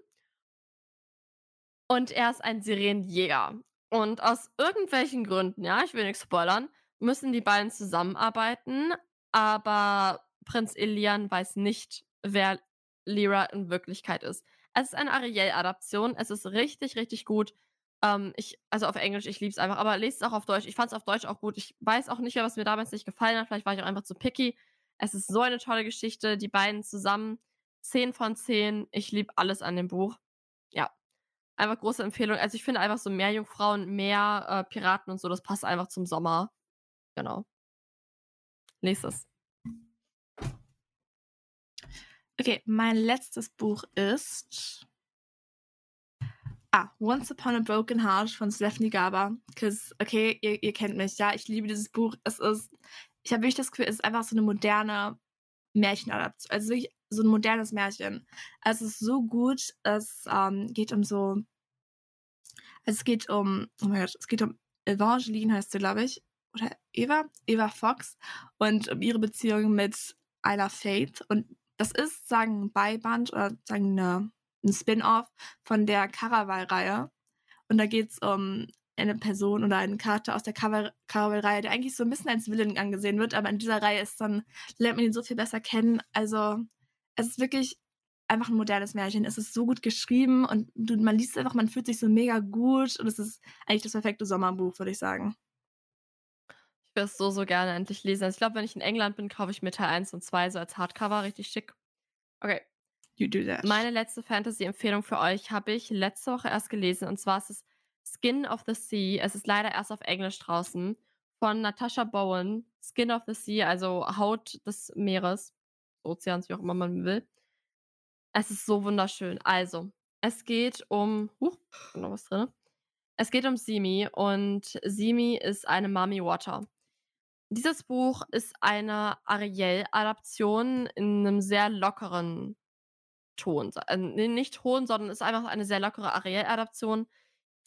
Und er ist ein Sirenenjäger. Und aus irgendwelchen Gründen, ja, ich will nichts spoilern, müssen die beiden zusammenarbeiten. Aber Prinz Elian weiß nicht, wer Lyra in Wirklichkeit ist. Es ist eine Ariel-Adaption. Es ist richtig, richtig gut. Ähm, ich, also auf Englisch, ich liebe es einfach, aber lest es auch auf Deutsch. Ich fand es auf Deutsch auch gut. Ich weiß auch nicht mehr, was mir damals nicht gefallen hat. Vielleicht war ich auch einfach zu picky. Es ist so eine tolle Geschichte. Die beiden zusammen. 10 von 10. Ich liebe alles an dem Buch. Ja. Einfach große Empfehlung. Also ich finde einfach so mehr Jungfrauen, mehr äh, Piraten und so, das passt einfach zum Sommer. Genau. Lest es. Okay, mein letztes Buch ist. Ah, Once Upon a Broken Heart von Stephanie Garber. Cause, okay, ihr, ihr kennt mich, ja, ich liebe dieses Buch. Es ist, ich habe wirklich das Gefühl, es ist einfach so eine moderne Märchenadaption. Also wirklich so ein modernes Märchen. Also es ist so gut, es ähm, geht um so. Also es geht um, oh mein Gott, es geht um Evangeline heißt sie, glaube ich. Oder Eva? Eva Fox. Und um ihre Beziehung mit Isla Faith. Und das ist, sagen, ein Beiband oder sagen eine, ein Spin-off von der Caraval-Reihe. Und da geht es um eine Person oder einen Charakter aus der Caraval-Reihe, der eigentlich so ein bisschen als Villain angesehen wird, aber in dieser Reihe ist dann, lernt man ihn so viel besser kennen. Also, es ist wirklich einfach ein modernes Märchen. Es ist so gut geschrieben und du, man liest es einfach, man fühlt sich so mega gut und es ist eigentlich das perfekte Sommerbuch, würde ich sagen. Ich will es so, so gerne endlich lesen. Also ich glaube, wenn ich in England bin, kaufe ich mir Teil 1 und 2 so als Hardcover. Richtig schick. Okay. You do that. Meine letzte Fantasy-Empfehlung für euch habe ich letzte Woche erst gelesen. Und zwar ist es Skin of the Sea. Es ist leider erst auf Englisch draußen. Von Natasha Bowen. Skin of the Sea, also Haut des Meeres. Ozeans, wie auch immer man will. Es ist so wunderschön. Also, es geht um. Huch, noch was drin. Es geht um Simi und Simi ist eine Mummy Water. Dieses Buch ist eine Ariel-Adaption in einem sehr lockeren Ton. Äh, nicht Ton, sondern ist einfach eine sehr lockere Ariel-Adaption.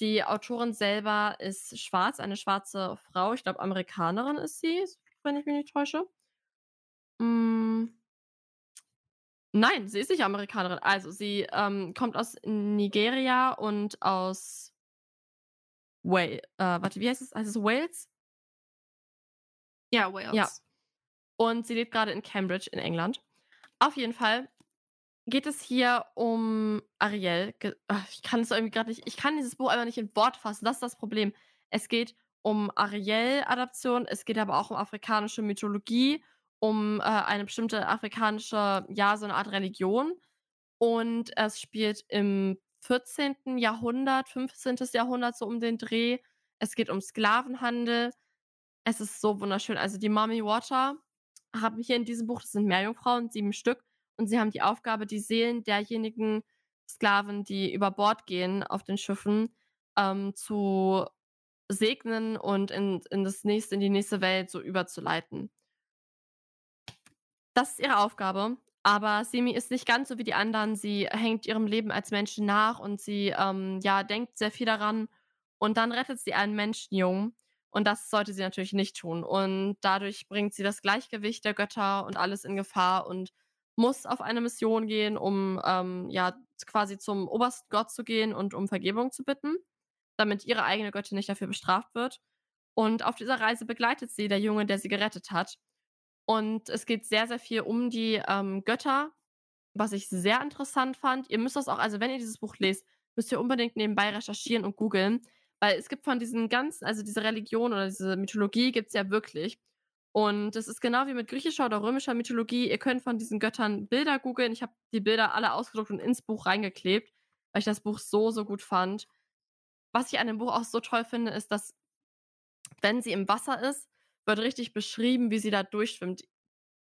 Die Autorin selber ist schwarz, eine schwarze Frau. Ich glaube, Amerikanerin ist sie, wenn ich mich nicht täusche. Mm. Nein, sie ist nicht Amerikanerin. Also, sie ähm, kommt aus Nigeria und aus Wales. Äh, warte, wie heißt es? Heißt es Wales? ja, Wales. Ja. Und sie lebt gerade in Cambridge in England. Auf jeden Fall geht es hier um Ariel. Ach, Ich kann es irgendwie gerade nicht, ich kann dieses Buch einfach nicht in Wort fassen. Das ist das Problem. Es geht um Ariel-Adaption, es geht aber auch um afrikanische Mythologie, um äh, eine bestimmte afrikanische, ja, so eine Art Religion. Und es spielt im 14. Jahrhundert, 15. Jahrhundert, so um den Dreh. Es geht um Sklavenhandel. Es ist so wunderschön. Also die Mummy Water haben hier in diesem Buch, das sind Meerjungfrauen, sieben Stück, und sie haben die Aufgabe, die Seelen derjenigen Sklaven, die über Bord gehen auf den Schiffen, ähm, zu segnen und in, in das nächste, in die nächste Welt so überzuleiten. Das ist ihre Aufgabe. Aber Simi ist nicht ganz so wie die anderen. Sie hängt ihrem Leben als Mensch nach und sie ähm, ja, denkt sehr viel daran. Und dann rettet sie einen Menschenjungen. Und das sollte sie natürlich nicht tun. Und dadurch bringt sie das Gleichgewicht der Götter und alles in Gefahr und muss auf eine Mission gehen, um ähm, ja quasi zum obersten Gott zu gehen und um Vergebung zu bitten, damit ihre eigene Göttin nicht dafür bestraft wird. Und auf dieser Reise begleitet sie der Junge, der sie gerettet hat. Und es geht sehr, sehr viel um die ähm, Götter, was ich sehr interessant fand. Ihr müsst das auch, also wenn ihr dieses Buch lest, müsst ihr unbedingt nebenbei recherchieren und googeln, weil es gibt von diesen ganzen, also diese Religion oder diese Mythologie gibt es ja wirklich. Und es ist genau wie mit griechischer oder römischer Mythologie. Ihr könnt von diesen Göttern Bilder googeln. Ich habe die Bilder alle ausgedruckt und ins Buch reingeklebt, weil ich das Buch so, so gut fand. Was ich an dem Buch auch so toll finde, ist, dass wenn sie im Wasser ist, wird richtig beschrieben, wie sie da durchschwimmt.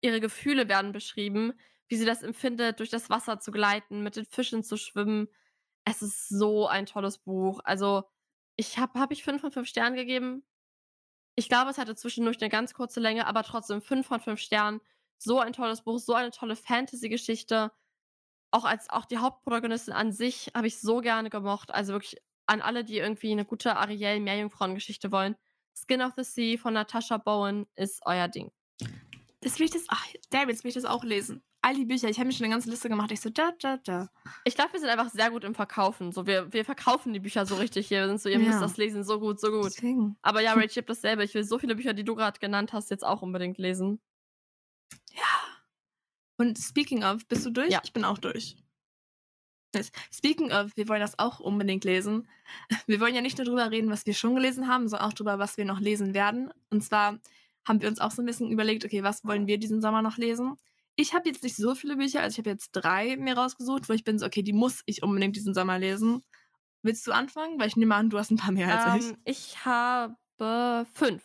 Ihre Gefühle werden beschrieben, wie sie das empfindet, durch das Wasser zu gleiten, mit den Fischen zu schwimmen. Es ist so ein tolles Buch. Also, ich habe hab ich fünf von fünf Sternen gegeben. Ich glaube, es hatte zwischendurch eine ganz kurze Länge, aber trotzdem fünf von fünf Sternen. So ein tolles Buch, so eine tolle Fantasy-Geschichte. Auch als auch die Hauptprotagonistin an sich habe ich so gerne gemocht. Also wirklich an alle, die irgendwie eine gute Ariel Meerjungfrauengeschichte wollen. Skin of the Sea von Natasha Bowen ist euer Ding. Das will ich das, ach, David, jetzt will ich das auch lesen. All die Bücher, ich habe mir schon eine ganze Liste gemacht. Ich so, da, da, da. Ich glaube, wir sind einfach sehr gut im Verkaufen. So, wir, wir verkaufen die Bücher so richtig hier. Wir sind so, ihr ja. müsst das lesen, so gut, so gut. Deswegen. Aber ja, Rachel, ich habe dasselbe. Ich will so viele Bücher, die du gerade genannt hast, jetzt auch unbedingt lesen. Ja. Und speaking of, bist du durch? Ja. Ich bin auch durch. Speaking of, wir wollen das auch unbedingt lesen. Wir wollen ja nicht nur darüber reden, was wir schon gelesen haben, sondern auch darüber, was wir noch lesen werden. Und zwar haben wir uns auch so ein bisschen überlegt, okay, was wollen wir diesen Sommer noch lesen? Ich habe jetzt nicht so viele Bücher, also ich habe jetzt drei mir rausgesucht, wo ich bin so, okay, die muss ich unbedingt diesen Sommer lesen. Willst du anfangen? Weil ich nehme an, du hast ein paar mehr als ähm, ich. Ich habe fünf.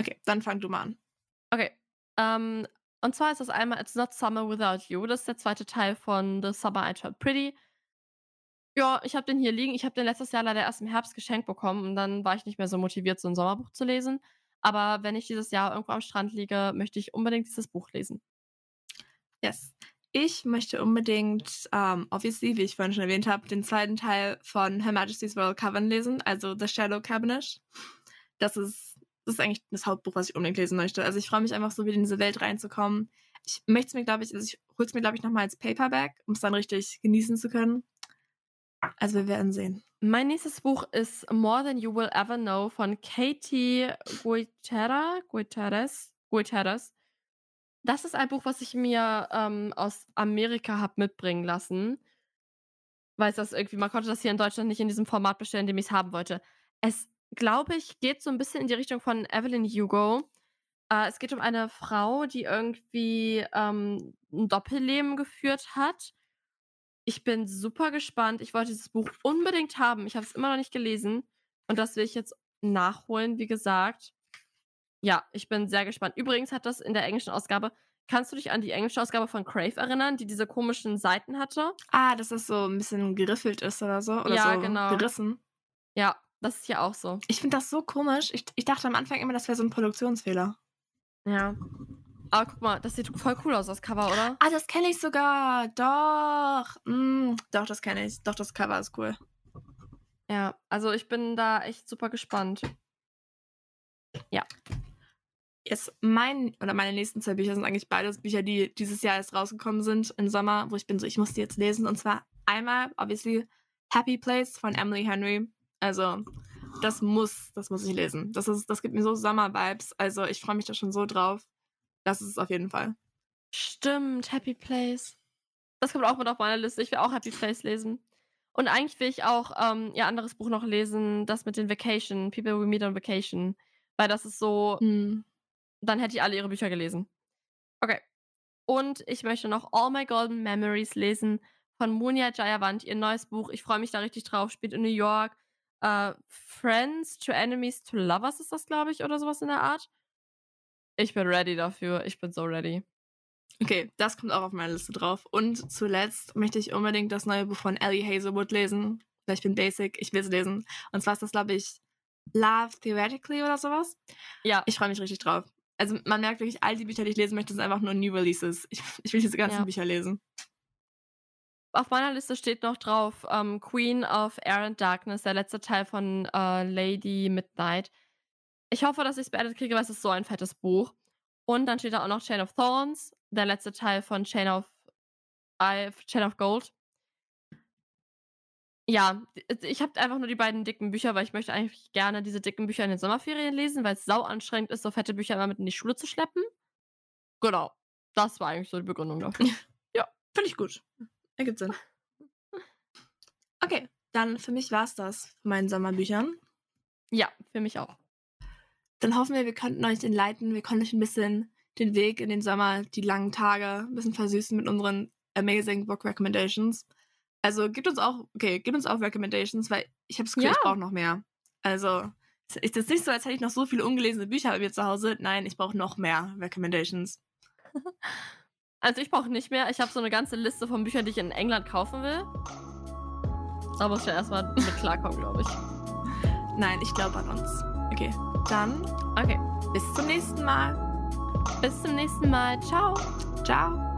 Okay, dann fang du mal an. Okay. Ähm, und zwar ist das einmal It's Not Summer Without You. Das ist der zweite Teil von The Summer I Turned Pretty. Ja, ich habe den hier liegen. Ich habe den letztes Jahr leider erst im Herbst geschenkt bekommen und dann war ich nicht mehr so motiviert, so ein Sommerbuch zu lesen. Aber wenn ich dieses Jahr irgendwo am Strand liege, möchte ich unbedingt dieses Buch lesen. Yes. Ich möchte unbedingt, um, ähm, obviously, wie ich vorhin schon erwähnt habe, den zweiten Teil von Her Majesty's Royal Coven lesen, also The Shadow Cabinet. Das ist das ist eigentlich das Hauptbuch, was ich unbedingt lesen möchte. Also ich freue mich einfach so, wieder in diese Welt reinzukommen. Ich möchte es mir, glaube ich, also ich hole es mir, glaube ich, nochmal als Paperback, um es dann richtig genießen zu können. Also wir werden sehen. Mein nächstes Buch ist More Than You Will Ever Know von Katie Guitera, Guiteres, Guiteres. Das ist ein Buch, was ich mir ähm, aus Amerika habe mitbringen lassen. Weil es das irgendwie, man konnte das hier in Deutschland nicht in diesem Format bestellen, in dem ich es haben wollte. Es glaube ich, geht so ein bisschen in die Richtung von Evelyn Hugo. Äh, es geht um eine Frau, die irgendwie ähm, ein Doppelleben geführt hat. Ich bin super gespannt. Ich wollte dieses Buch unbedingt haben. Ich habe es immer noch nicht gelesen. Und das will ich jetzt nachholen, wie gesagt. Ja, ich bin sehr gespannt. Übrigens hat das in der englischen Ausgabe. Kannst du dich an die englische Ausgabe von Crave erinnern, die diese komischen Seiten hatte? Ah, dass es so ein bisschen geriffelt ist oder so. Oder ja, so genau. gerissen. Ja, das ist ja auch so. Ich finde das so komisch. Ich, ich dachte am Anfang immer, das wäre so ein Produktionsfehler. Ja. Aber guck mal, das sieht voll cool aus, das Cover, oder? Ah, das kenne ich sogar. Doch. Mm, doch, das kenne ich. Doch, das Cover ist cool. Ja, also ich bin da echt super gespannt. Ja. Jetzt mein oder meine nächsten zwei Bücher sind eigentlich beides Bücher, die dieses Jahr erst rausgekommen sind im Sommer, wo ich bin so, ich muss die jetzt lesen. Und zwar einmal, obviously, Happy Place von Emily Henry. Also, das muss, das muss ich lesen. Das, ist, das gibt mir so Sommer-Vibes. Also, ich freue mich da schon so drauf. Das ist es auf jeden Fall. Stimmt, Happy Place. Das kommt auch mit auf meine Liste. Ich will auch Happy Place lesen. Und eigentlich will ich auch ähm, ihr anderes Buch noch lesen, das mit den Vacation, People We Meet on Vacation. Weil das ist so, hm. Dann hätte ich alle ihre Bücher gelesen. Okay. Und ich möchte noch All My Golden Memories lesen von Munia Jayavant, ihr neues Buch. Ich freue mich da richtig drauf. Spielt in New York. Uh, Friends to Enemies to Lovers ist das, glaube ich, oder sowas in der Art. Ich bin ready dafür. Ich bin so ready. Okay, das kommt auch auf meine Liste drauf. Und zuletzt möchte ich unbedingt das neue Buch von Ellie Hazelwood lesen. Ich bin basic, ich will es lesen. Und zwar ist das, glaube ich, Love Theoretically oder sowas. Ja. Ich freue mich richtig drauf. Also man merkt wirklich, all die Bücher, die ich lesen möchte, sind einfach nur New Releases. Ich, ich will diese ganzen Ja. Bücher lesen. Auf meiner Liste steht noch drauf ähm, Queen of Air and Darkness, der letzte Teil von äh, Lady Midnight. Ich hoffe, dass ich es beendet kriege, weil es ist so ein fettes Buch. Und dann steht da auch noch Chain of Thorns, der letzte Teil von Chain of, I- Chain of Gold. Ja, ich habe einfach nur die beiden dicken Bücher, weil ich möchte eigentlich gerne diese dicken Bücher in den Sommerferien lesen, weil es sau anstrengend ist, so fette Bücher immer mit in die Schule zu schleppen. Genau. Das war eigentlich so die Begründung dafür. Finde ich gut. Ergibt Sinn. Okay, dann für mich war es das von meinen Sommerbüchern. ja, für mich auch. Dann hoffen wir, wir konnten euch enleiten. Wir konnten euch ein bisschen den Weg in den Sommer, die langen Tage, ein bisschen versüßen mit unseren amazing Book Recommendations. Also gibt uns auch, okay, gibt uns auch Recommendations, weil ich habe das Gefühl, Ja. ich brauche noch mehr. Also ist jetzt nicht so, als hätte ich noch so viele ungelesene Bücher bei mir zu Hause. Nein, ich brauche noch mehr Recommendations. Also ich brauche nicht mehr. Ich habe so eine ganze Liste von Büchern, die ich in England kaufen will. Da muss ich ja erstmal mit klarkommen, glaube ich. Nein, ich glaube an uns. Okay, dann Okay. bis zum nächsten Mal. Bis zum nächsten Mal. Ciao. Ciao.